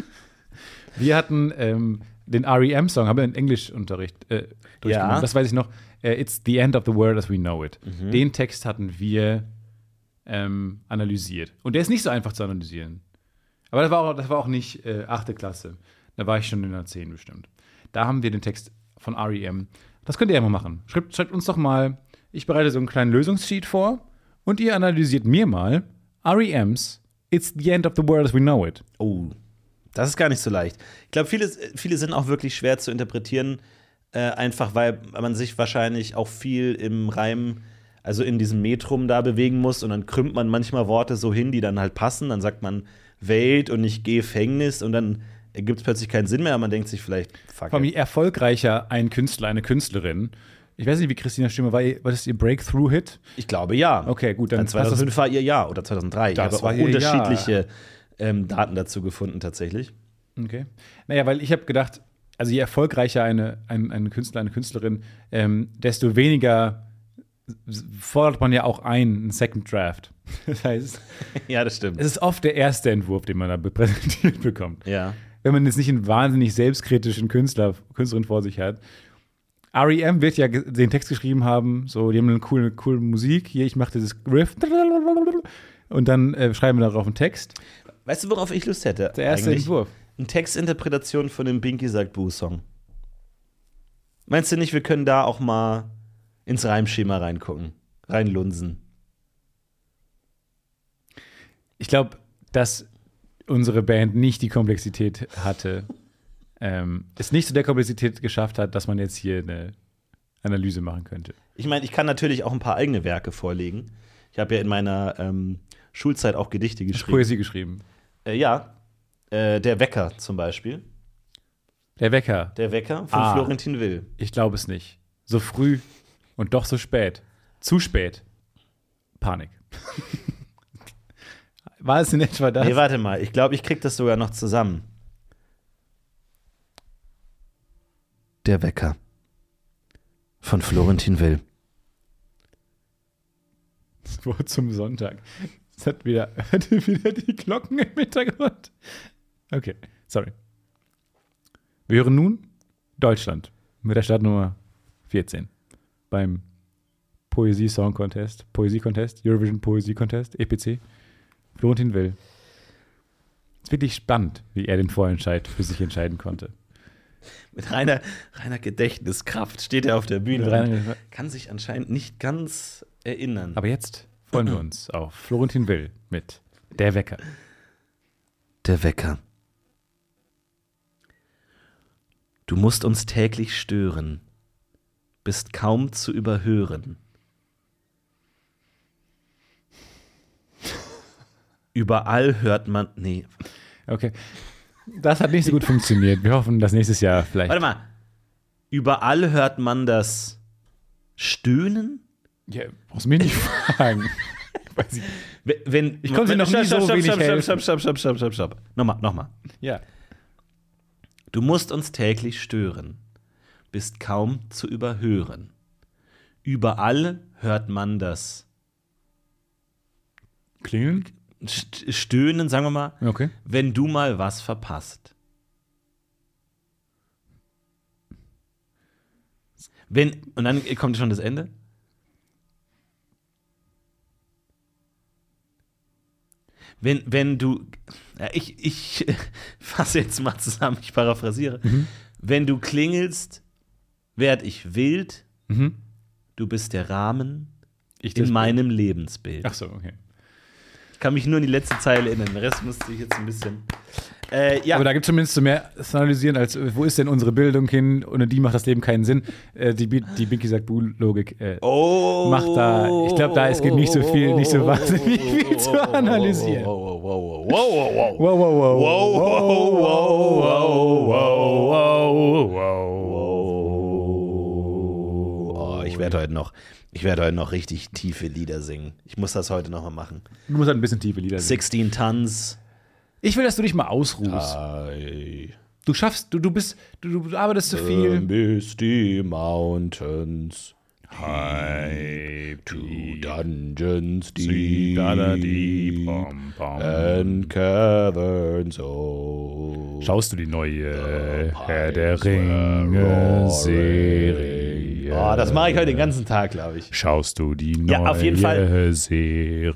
wir hatten ähm, den REM-Song, haben wir in Englischunterricht äh, durchgenommen. Ja. Das weiß ich noch. Äh, It's the end of the world as we know it. Mhm. Den Text hatten wir ähm, analysiert. Und der ist nicht so einfach zu analysieren. Aber das war auch, das war auch nicht äh, achte Klasse. Da war ich schon in der 10 bestimmt. Da haben wir den Text von REM. Das könnt ihr ja mal machen. Schreibt, schreibt uns doch mal, ich bereite so einen kleinen Lösungssheet vor und ihr analysiert mir mal REMs It's the end of the world as we know it. Oh, das ist gar nicht so leicht. Ich glaube, viele, viele sind auch wirklich schwer zu interpretieren, äh, einfach weil man sich wahrscheinlich auch viel im Reim, also in diesem Metrum da bewegen muss und dann krümmt man manchmal Worte so hin, die dann halt passen. Dann sagt man Welt und nicht Gefängnis und dann ergibt es plötzlich keinen Sinn mehr. Aber man denkt sich vielleicht, fuck. Vor allem, je erfolgreicher ein Künstler, eine Künstlerin, ich weiß nicht, wie Christina Stimme war, war das ihr Breakthrough-Hit? Ich glaube ja. Okay, gut, dann Dann passt das- 2005 war ihr Jahr oder 2003. Das ich habe auch unterschiedliche ähm, Daten dazu gefunden tatsächlich. Okay. Naja, weil ich habe gedacht, also je erfolgreicher eine, ein, ein Künstler, eine Künstlerin, ähm, desto weniger fordert man ja auch ein, einen Second Draft. Das heißt, ja, das stimmt. es ist oft der erste Entwurf, den man da präsentiert bekommt. Ja. Wenn man jetzt nicht einen wahnsinnig selbstkritischen Künstler, Künstlerin vor sich hat. REM wird ja den Text geschrieben haben, so, die haben eine coole, coole Musik, hier, ich mache dieses Riff und dann äh, schreiben wir darauf einen Text. Weißt du, worauf ich Lust hätte? Der erste eigentlich? Entwurf. Eine Textinterpretation von dem Binky sagt Boo-Song. Meinst du nicht, wir können da auch mal ins Reimschema reingucken? Reinlunsen. Ich glaube, dass unsere Band nicht die Komplexität hatte, ähm, es nicht zu der Komplexität geschafft hat, dass man jetzt hier eine Analyse machen könnte. Ich meine, ich kann natürlich auch ein paar eigene Werke vorlegen. Ich habe ja in meiner ähm, Schulzeit auch Gedichte geschrieben. Poesie geschrieben. Äh, ja, äh, der Wecker zum Beispiel. Der Wecker. Der Wecker von Ah. Florentin Will. Ich glaube es nicht. So früh und doch so spät. Zu spät. Panik. War es in etwa das? Nee, warte mal. Ich glaube, ich krieg das sogar noch zusammen. Der Wecker von Florentin Will. Das Wort zum Sonntag. Es hat wieder, hatte wieder die Glocken im Hintergrund. Okay, sorry. Wir hören nun Deutschland mit der Startnummer 14 beim Poesie Song Contest, Poesie Contest, Eurovision Poesie Contest, EPC. Florentin Will. Es ist wirklich spannend, wie er den Vorentscheid für sich entscheiden konnte. Mit reiner, reiner Gedächtniskraft steht er auf der Bühne. Kann sich anscheinend nicht ganz erinnern. Aber jetzt freuen wir uns auf Florentin Will mit Der Wecker. Der Wecker. Du musst uns täglich stören, bist kaum zu überhören. Überall hört man. Nee. Okay. Das hat nicht so gut funktioniert. Wir hoffen, dass nächstes Jahr vielleicht. Warte mal. Überall hört man das Stöhnen? Ja, brauchst du mich nicht fragen. Ich. Wenn- Wenn, Ich konnte dir noch stopp, nie stopp, so stopp, wenig stopp, helfen. stopp, stopp, stopp, stopp, stopp, stopp. Nochmal, nochmal. Ja. Du musst uns täglich stören, bist kaum zu überhören. Überall hört man das Klingeln? St- Stöhnen, sagen wir mal, Okay. wenn du mal was verpasst. Wenn, und dann kommt schon das Ende. Wenn, wenn du, ja, ich, ich fasse jetzt mal zusammen, ich paraphrasiere. Wenn du klingelst, werd ich wild, Mhm. du bist der Rahmen Ich in meinem Lebensbild. Ach so, okay. Kann mich nur an die letzte Zeile erinnern. Den Rest musste ich jetzt ein bisschen. Äh, ja, Aber da gibt es zumindest so mehr zu analysieren, als äh, wo ist denn unsere Bildung hin? Ohne die macht das Leben keinen Sinn. Äh, die, die Binky sagt Logik äh, oh, macht da, ich glaube, da es gibt nicht so viel, nicht so wahnsinnig viel zu analysieren. Wow, wow, wow, wow, wow, wow. Wow, wow, wow. Wow, wow, wow, wow, wow, Oh, ich werde heute noch, ich werde heute noch richtig tiefe Lieder singen. Ich muss das heute noch mal machen. Du musst halt ein bisschen tiefe Lieder singen. 16 Tons. Ich will, dass du dich mal ausruhst. I Du schaffst, du, du bist, du, du arbeitest zu viel. miss the mountains Hi, to dungeons die, da, deep bom, bom. and caverns old. Schaust du die neue Herr der were Ringe roaring. Serie? Oh, das mache ich heute den ganzen Tag, glaube ich. Schaust du die neue Ja, auf jeden Fall. Serie?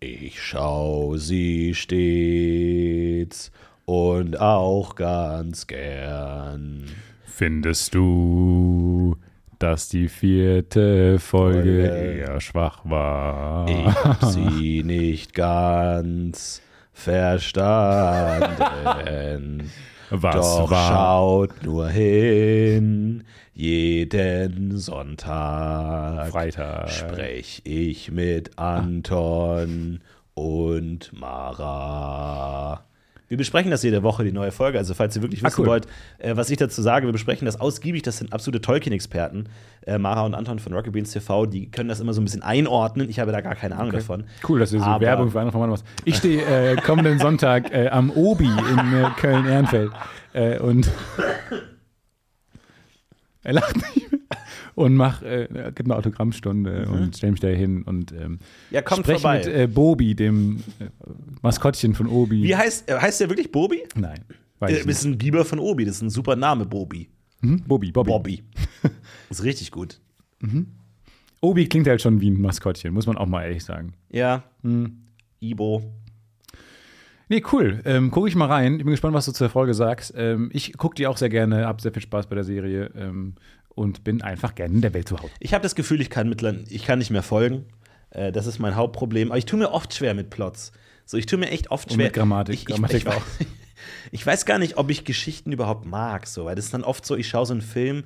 Ich schau sie stets und auch ganz gern. Findest du, dass die vierte Folge Folge. eher schwach war? Ich hab sie nicht ganz verstanden. Was Doch war? schaut nur hin, jeden Sonntag Freitag. sprech ich mit Anton und Mara. Wir besprechen das jede Woche, die neue Folge. Also, falls ihr wirklich Ah, wissen cool. wollt, äh, was ich dazu sage, wir besprechen das ausgiebig. Das sind absolute Tolkien-Experten. Äh, Mara und Anton von Rocket Beans TV, die können das immer so ein bisschen einordnen. Ich habe da gar keine Ahnung davon. Cool, dass du so Aber- Werbung für andere Formate machst. Ich stehe äh, kommenden Sonntag äh, am Obi in äh, Köln-Ehrenfeld äh, und er lacht nicht mehr. und mach, äh, gibt eine Autogrammstunde und stell mich da hin und ähm, Mhm. Ja, kommt sprech vorbei. mit äh, Bobi, dem äh, Maskottchen von Obi. Wie heißt, äh, heißt der wirklich Bobi? Nein, weiß Äh, ist ein Biber von Obi. Das ist ein super Name, Bobi. Hm? Bobi, Bobby. Bobby. ist richtig gut. Obi klingt halt schon wie ein Maskottchen, muss man auch mal ehrlich sagen. Ja. Hm. Ibo. Nee, cool. Ähm, guck ich mal rein. Ich bin gespannt, was du zur Folge sagst. Ähm, ich gucke die auch sehr gerne, habe sehr viel Spaß bei der Serie ähm, und bin einfach gerne in der Welt zu Hause. Ich habe das Gefühl, ich kann, mittler- ich kann nicht mehr folgen. Äh, das ist mein Hauptproblem. Aber ich tue mir oft schwer mit Plots. So, ich tue mir echt oft Und schwer. mit Grammatik. Ich, ich, Grammatik ich, ich, ich weiß gar nicht, ob ich Geschichten überhaupt mag, so, weil das ist dann oft so, ich schaue so einen Film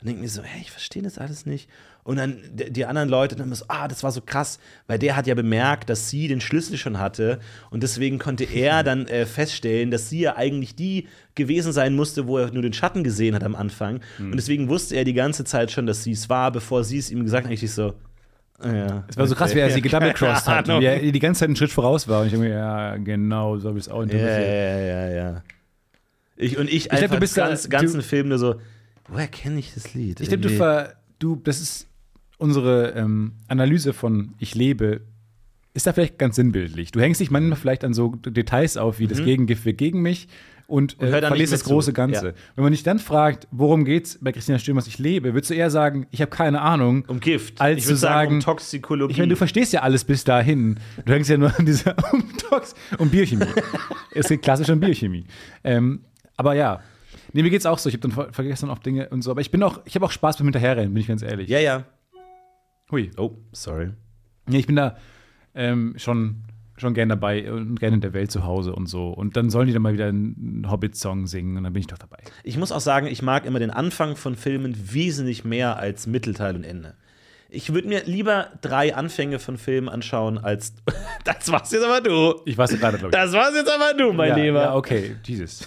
und denke mir so, hey, ich verstehe das alles nicht. Und dann die anderen Leute dann so, ah, das war so krass, weil der hat ja bemerkt, dass sie den Schlüssel schon hatte und deswegen konnte er dann äh, feststellen, dass sie ja eigentlich die gewesen sein musste, wo er nur den Schatten gesehen hat am Anfang. Hm. Und deswegen wusste er die ganze Zeit schon, dass sie es war, bevor sie es ihm gesagt hat. Und ich so, ah, ja. Es war so krass, wie er sie gedoublecrossed hat. Und wie er die ganze Zeit einen Schritt voraus war. Und ich denke mir, ja, genau, so habe ich es auch Ja, interpretiert. ja, ja, ja. Ich, und ich, glaub, einfach du bist ganz, ganzen Film nur so, woher kenne ich das Lied? Ich glaube, du, ver, du, das ist unsere ähm, Analyse von Ich lebe, ist da vielleicht ganz sinnbildlich. Du hängst dich manchmal vielleicht an so Details auf, wie das Gegengift wird gegen mich und, Mhm. Äh, verlierst das große zu. Ganze. Ja. Wenn man dich dann fragt, worum geht's bei Christina Stürmers Ich lebe, würdest du eher sagen, ich habe keine Ahnung. Um Gift. Als ich zu würde sagen, sagen, um Toxikologie. Ich meine, du verstehst ja alles bis dahin. Du hängst ja nur an dieser um, Tox, um Biochemie. es geht klassisch um Biochemie. Ähm, aber ja. Nee, mir geht's auch so. Ich habe dann ver vergessen auch Dinge und so. Aber ich bin auch, ich habe auch Spaß beim Hinterherrennen, bin ich ganz ehrlich. ja, ja. Hui. Oh, sorry. Nee, ich bin da ähm, schon, schon gern dabei und gerne in der Welt zu Hause und so. Und dann sollen die dann mal wieder einen Hobbit-Song singen und dann bin ich doch dabei. Ich muss auch sagen, ich mag immer den Anfang von Filmen wesentlich mehr als Mittelteil und Ende. Ich würde mir lieber drei Anfänge von Filmen anschauen, als. Das war's jetzt aber du. Ich weiß gerade, glaube ich. Das war's jetzt aber du, mein ja, Lieber. Ja, okay. Jesus.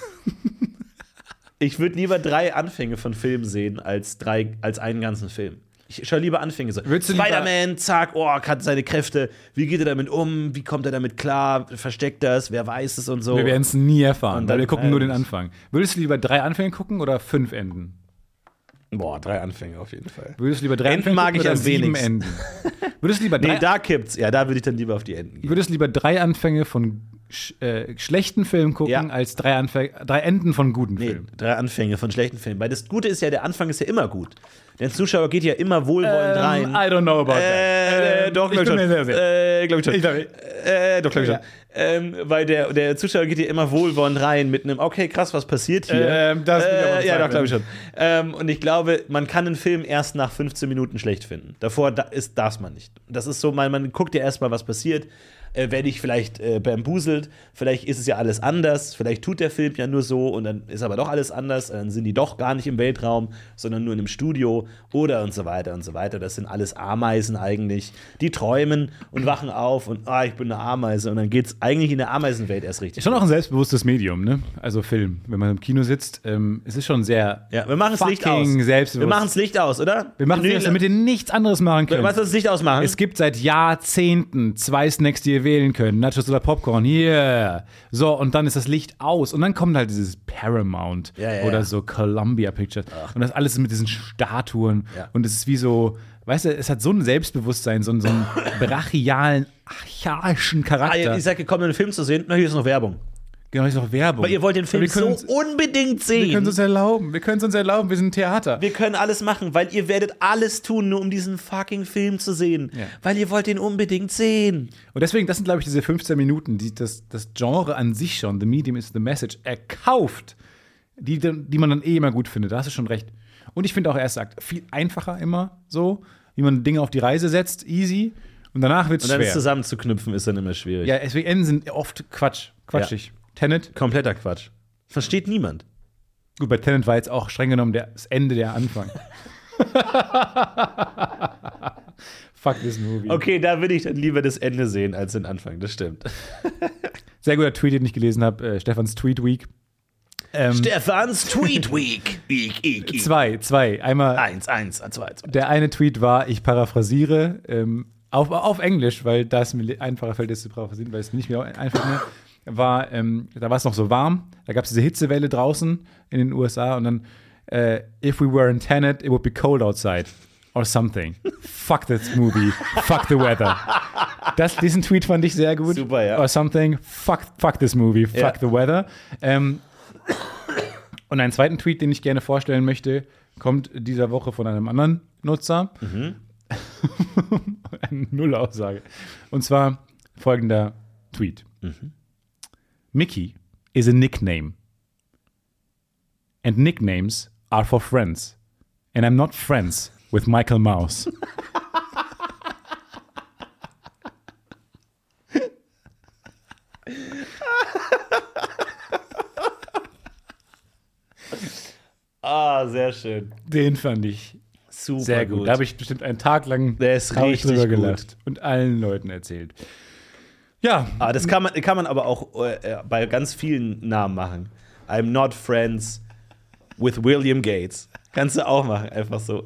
Ich würde lieber drei Anfänge von Filmen sehen, als, drei, als einen ganzen Film. Ich schaue lieber Anfänge so. Spider-Man, zack, oh, hat seine Kräfte. Wie geht er damit um? Wie kommt er damit klar? Versteckt das? Wer weiß es und so? Wir werden es nie erfahren, Und weil dann- wir gucken nur den äh, Anfang. Würdest du lieber drei Anfänge gucken oder fünf Enden? Boah, drei Anfänge auf jeden Fall. Würdest du lieber drei Enden Anfänge mag gucken ich am sieben wenigsten. Enden? Würdest du lieber drei, Nee, da kippt's. Ja, da würde ich dann lieber auf die Enden gehen. würdest du lieber drei Anfänge von sch äh, schlechten Filmen gucken, Ja. als drei, Anfä drei Enden von guten Nee, Filmen? drei Anfänge von schlechten Filmen. Weil das Gute ist ja, der Anfang ist ja immer gut. Der Zuschauer geht ja immer wohlwollend rein. Ähm, I don't know about Äh, that. doch, ich glaub bin ich schon. Äh, glaub ich schon. Ich glaub, Äh, doch, glaub ich Ja. schon. Ähm, weil der, der Zuschauer geht ja immer wohlwollend rein mit einem, okay, krass, was passiert hier? Ähm, das ich äh, ja, doch, glaube ich schon. Ähm, und ich glaube, man kann einen Film erst nach 15 Minuten schlecht finden. Davor da ist, darf man nicht. Das ist so, man, man guckt ja erstmal, was passiert. Äh, werde ich vielleicht äh, bambuselt, vielleicht ist es ja alles anders, vielleicht tut der Film ja nur so und dann ist aber doch alles anders, dann sind die doch gar nicht im Weltraum, sondern nur in einem Studio oder und so weiter und so weiter. Das sind alles Ameisen eigentlich, die träumen und wachen auf und ah, ich bin eine Ameise und dann geht es eigentlich in der Ameisenwelt erst richtig. Ist schon auch ein selbstbewusstes Medium, ne? Also Film. Wenn man im Kino sitzt, ähm, es ist schon sehr ja, wir machen das Licht aus. Wir machen das Licht aus, oder? Wir machen es, damit ihr nichts anderes machen könnt. Was das Licht ausmachen? Es gibt seit Jahrzehnten zwei Snacks, die ihr wählen könnt. Nachos oder Popcorn. Hier. So, und dann ist das Licht aus. Und dann kommt halt dieses Paramount Ja, ja, oder ja. so Columbia Pictures. Und das alles mit diesen Statuen. Und es ist wie so, weißt du, es hat so ein Selbstbewusstsein, so, einen- so einen brachialen, archaischen ah, Charakter. ihr, ihr seid gekommen, einen Film zu sehen. Na, hier ist noch Werbung. Genau, ist noch Werbung. Aber ihr wollt den Film wir so uns, unbedingt wir sehen. können es uns erlauben. Wir können es uns erlauben. Wir sind ein Theater. Wir können alles machen, weil ihr werdet alles tun, nur um diesen fucking Film zu sehen. Ja. Weil ihr wollt den unbedingt sehen. Und deswegen, das sind, glaube ich, diese 15 Minuten, die das, das Genre an sich schon, The Medium is the Message, erkauft, die, die man dann eh immer gut findet. Da hast du schon recht. Und ich finde auch, er sagt, viel einfacher immer so, wie man Dinge auf die Reise setzt, easy. Und danach wird es Und dann schwer. zusammenzuknüpfen ist dann immer schwierig. Ja, Enden sind oft Quatsch, quatschig. Tenet, Kompletter Quatsch. Versteht niemand. gut, bei Tenet war jetzt auch streng genommen der, das Ende der Anfang. Fuck this movie. Okay, da würde ich dann lieber das Ende sehen als den Anfang, das stimmt. Sehr guter Tweet, den ich gelesen habe, äh, Stefans Tweet Week. Ähm, Stefans Tweet Week. Week, week, week. zwei, zwei. Einmal Eins, eins, zwei, zwei. Der eine Tweet war, ich paraphrasiere, ähm, auf, auf Englisch, weil das mir einfacher fällt, das zu paraphrasieren, weil es nicht mehr einfach mehr war, ähm, da war es noch so warm, da gab es diese Hitzewelle draußen in den USA und dann, äh, if we were in Tenet, it would be cold outside. Or something. Fuck this movie. Fuck the weather. Das, diesen Tweet fand ich sehr gut. Super, ja. Or something. Fuck, fuck this movie. Fuck Ja. the weather. Ähm, und einen zweiten Tweet, den ich gerne vorstellen möchte, kommt dieser Woche von einem anderen Nutzer. Eine Nullaussage. Und zwar folgender Tweet. Mickey is a nickname. And nicknames are for friends. And I'm not friends with Michael Mouse. Ah, sehr schön. Den fand ich Super sehr gut. Da habe ich bestimmt einen Tag lang Der ist richtig drüber gut. gelacht und allen Leuten erzählt. Ja, Ah, das kann man, kann man aber auch äh, bei ganz vielen Namen machen. I'm not friends with William Gates. Kannst du auch machen, einfach so.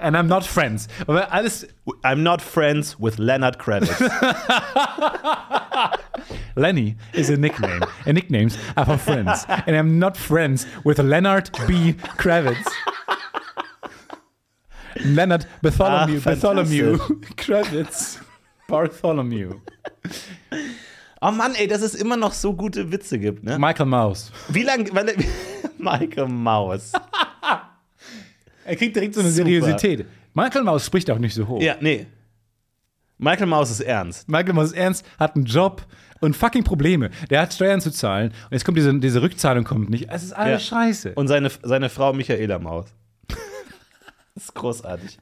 and I'm not friends. Aber alles, I'm not friends with Leonard Kravitz. Lenny is a nickname. and nicknames are for friends. And I'm not friends with Leonard B. Kravitz. Leonard Bartholomew, Ah, Bartholomew Kravitz. Bartholomew. Oh Mann, ey, dass es immer noch so gute Witze gibt, ne? Michael Mouse. Wie lange. Michael Maus. Er kriegt direkt so eine Super. Seriosität. Michael Mouse spricht auch nicht so hoch. Ja, nee. Michael Maus ist ernst. Michael Mouse ist ernst, hat einen Job und fucking Probleme. Der hat Steuern zu zahlen und jetzt kommt diese, diese Rückzahlung kommt nicht. Es ist alles Ja. scheiße. Und seine, seine Frau Michaela Maus. Das ist großartig.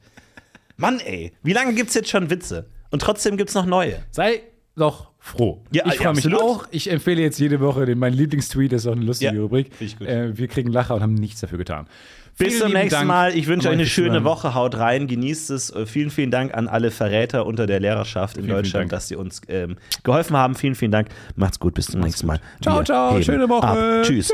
Mann, ey, wie lange gibt's jetzt schon Witze? Und trotzdem gibt's noch neue. Sei doch froh. Ja, ich ja, freue mich absolut. auch. Ich empfehle jetzt jede Woche den, mein Lieblingstweet, das ist auch eine lustige Ja, Rubrik. Äh, wir kriegen Lacher und haben nichts dafür getan. Bis Vielen zum nächsten Dank Mal. Ich wünsche euch eine schöne. Woche. Haut rein, genießt es. Äh, Vielen, vielen Dank an alle Verräter unter der Lehrerschaft in Vielen, vielen Deutschland, Dank. dass sie uns ähm, geholfen haben. Vielen, vielen Dank. Macht's gut. Bis zum nächsten Mal. Ciao, Wir ciao. Schöne Woche. Ab. Tschüss.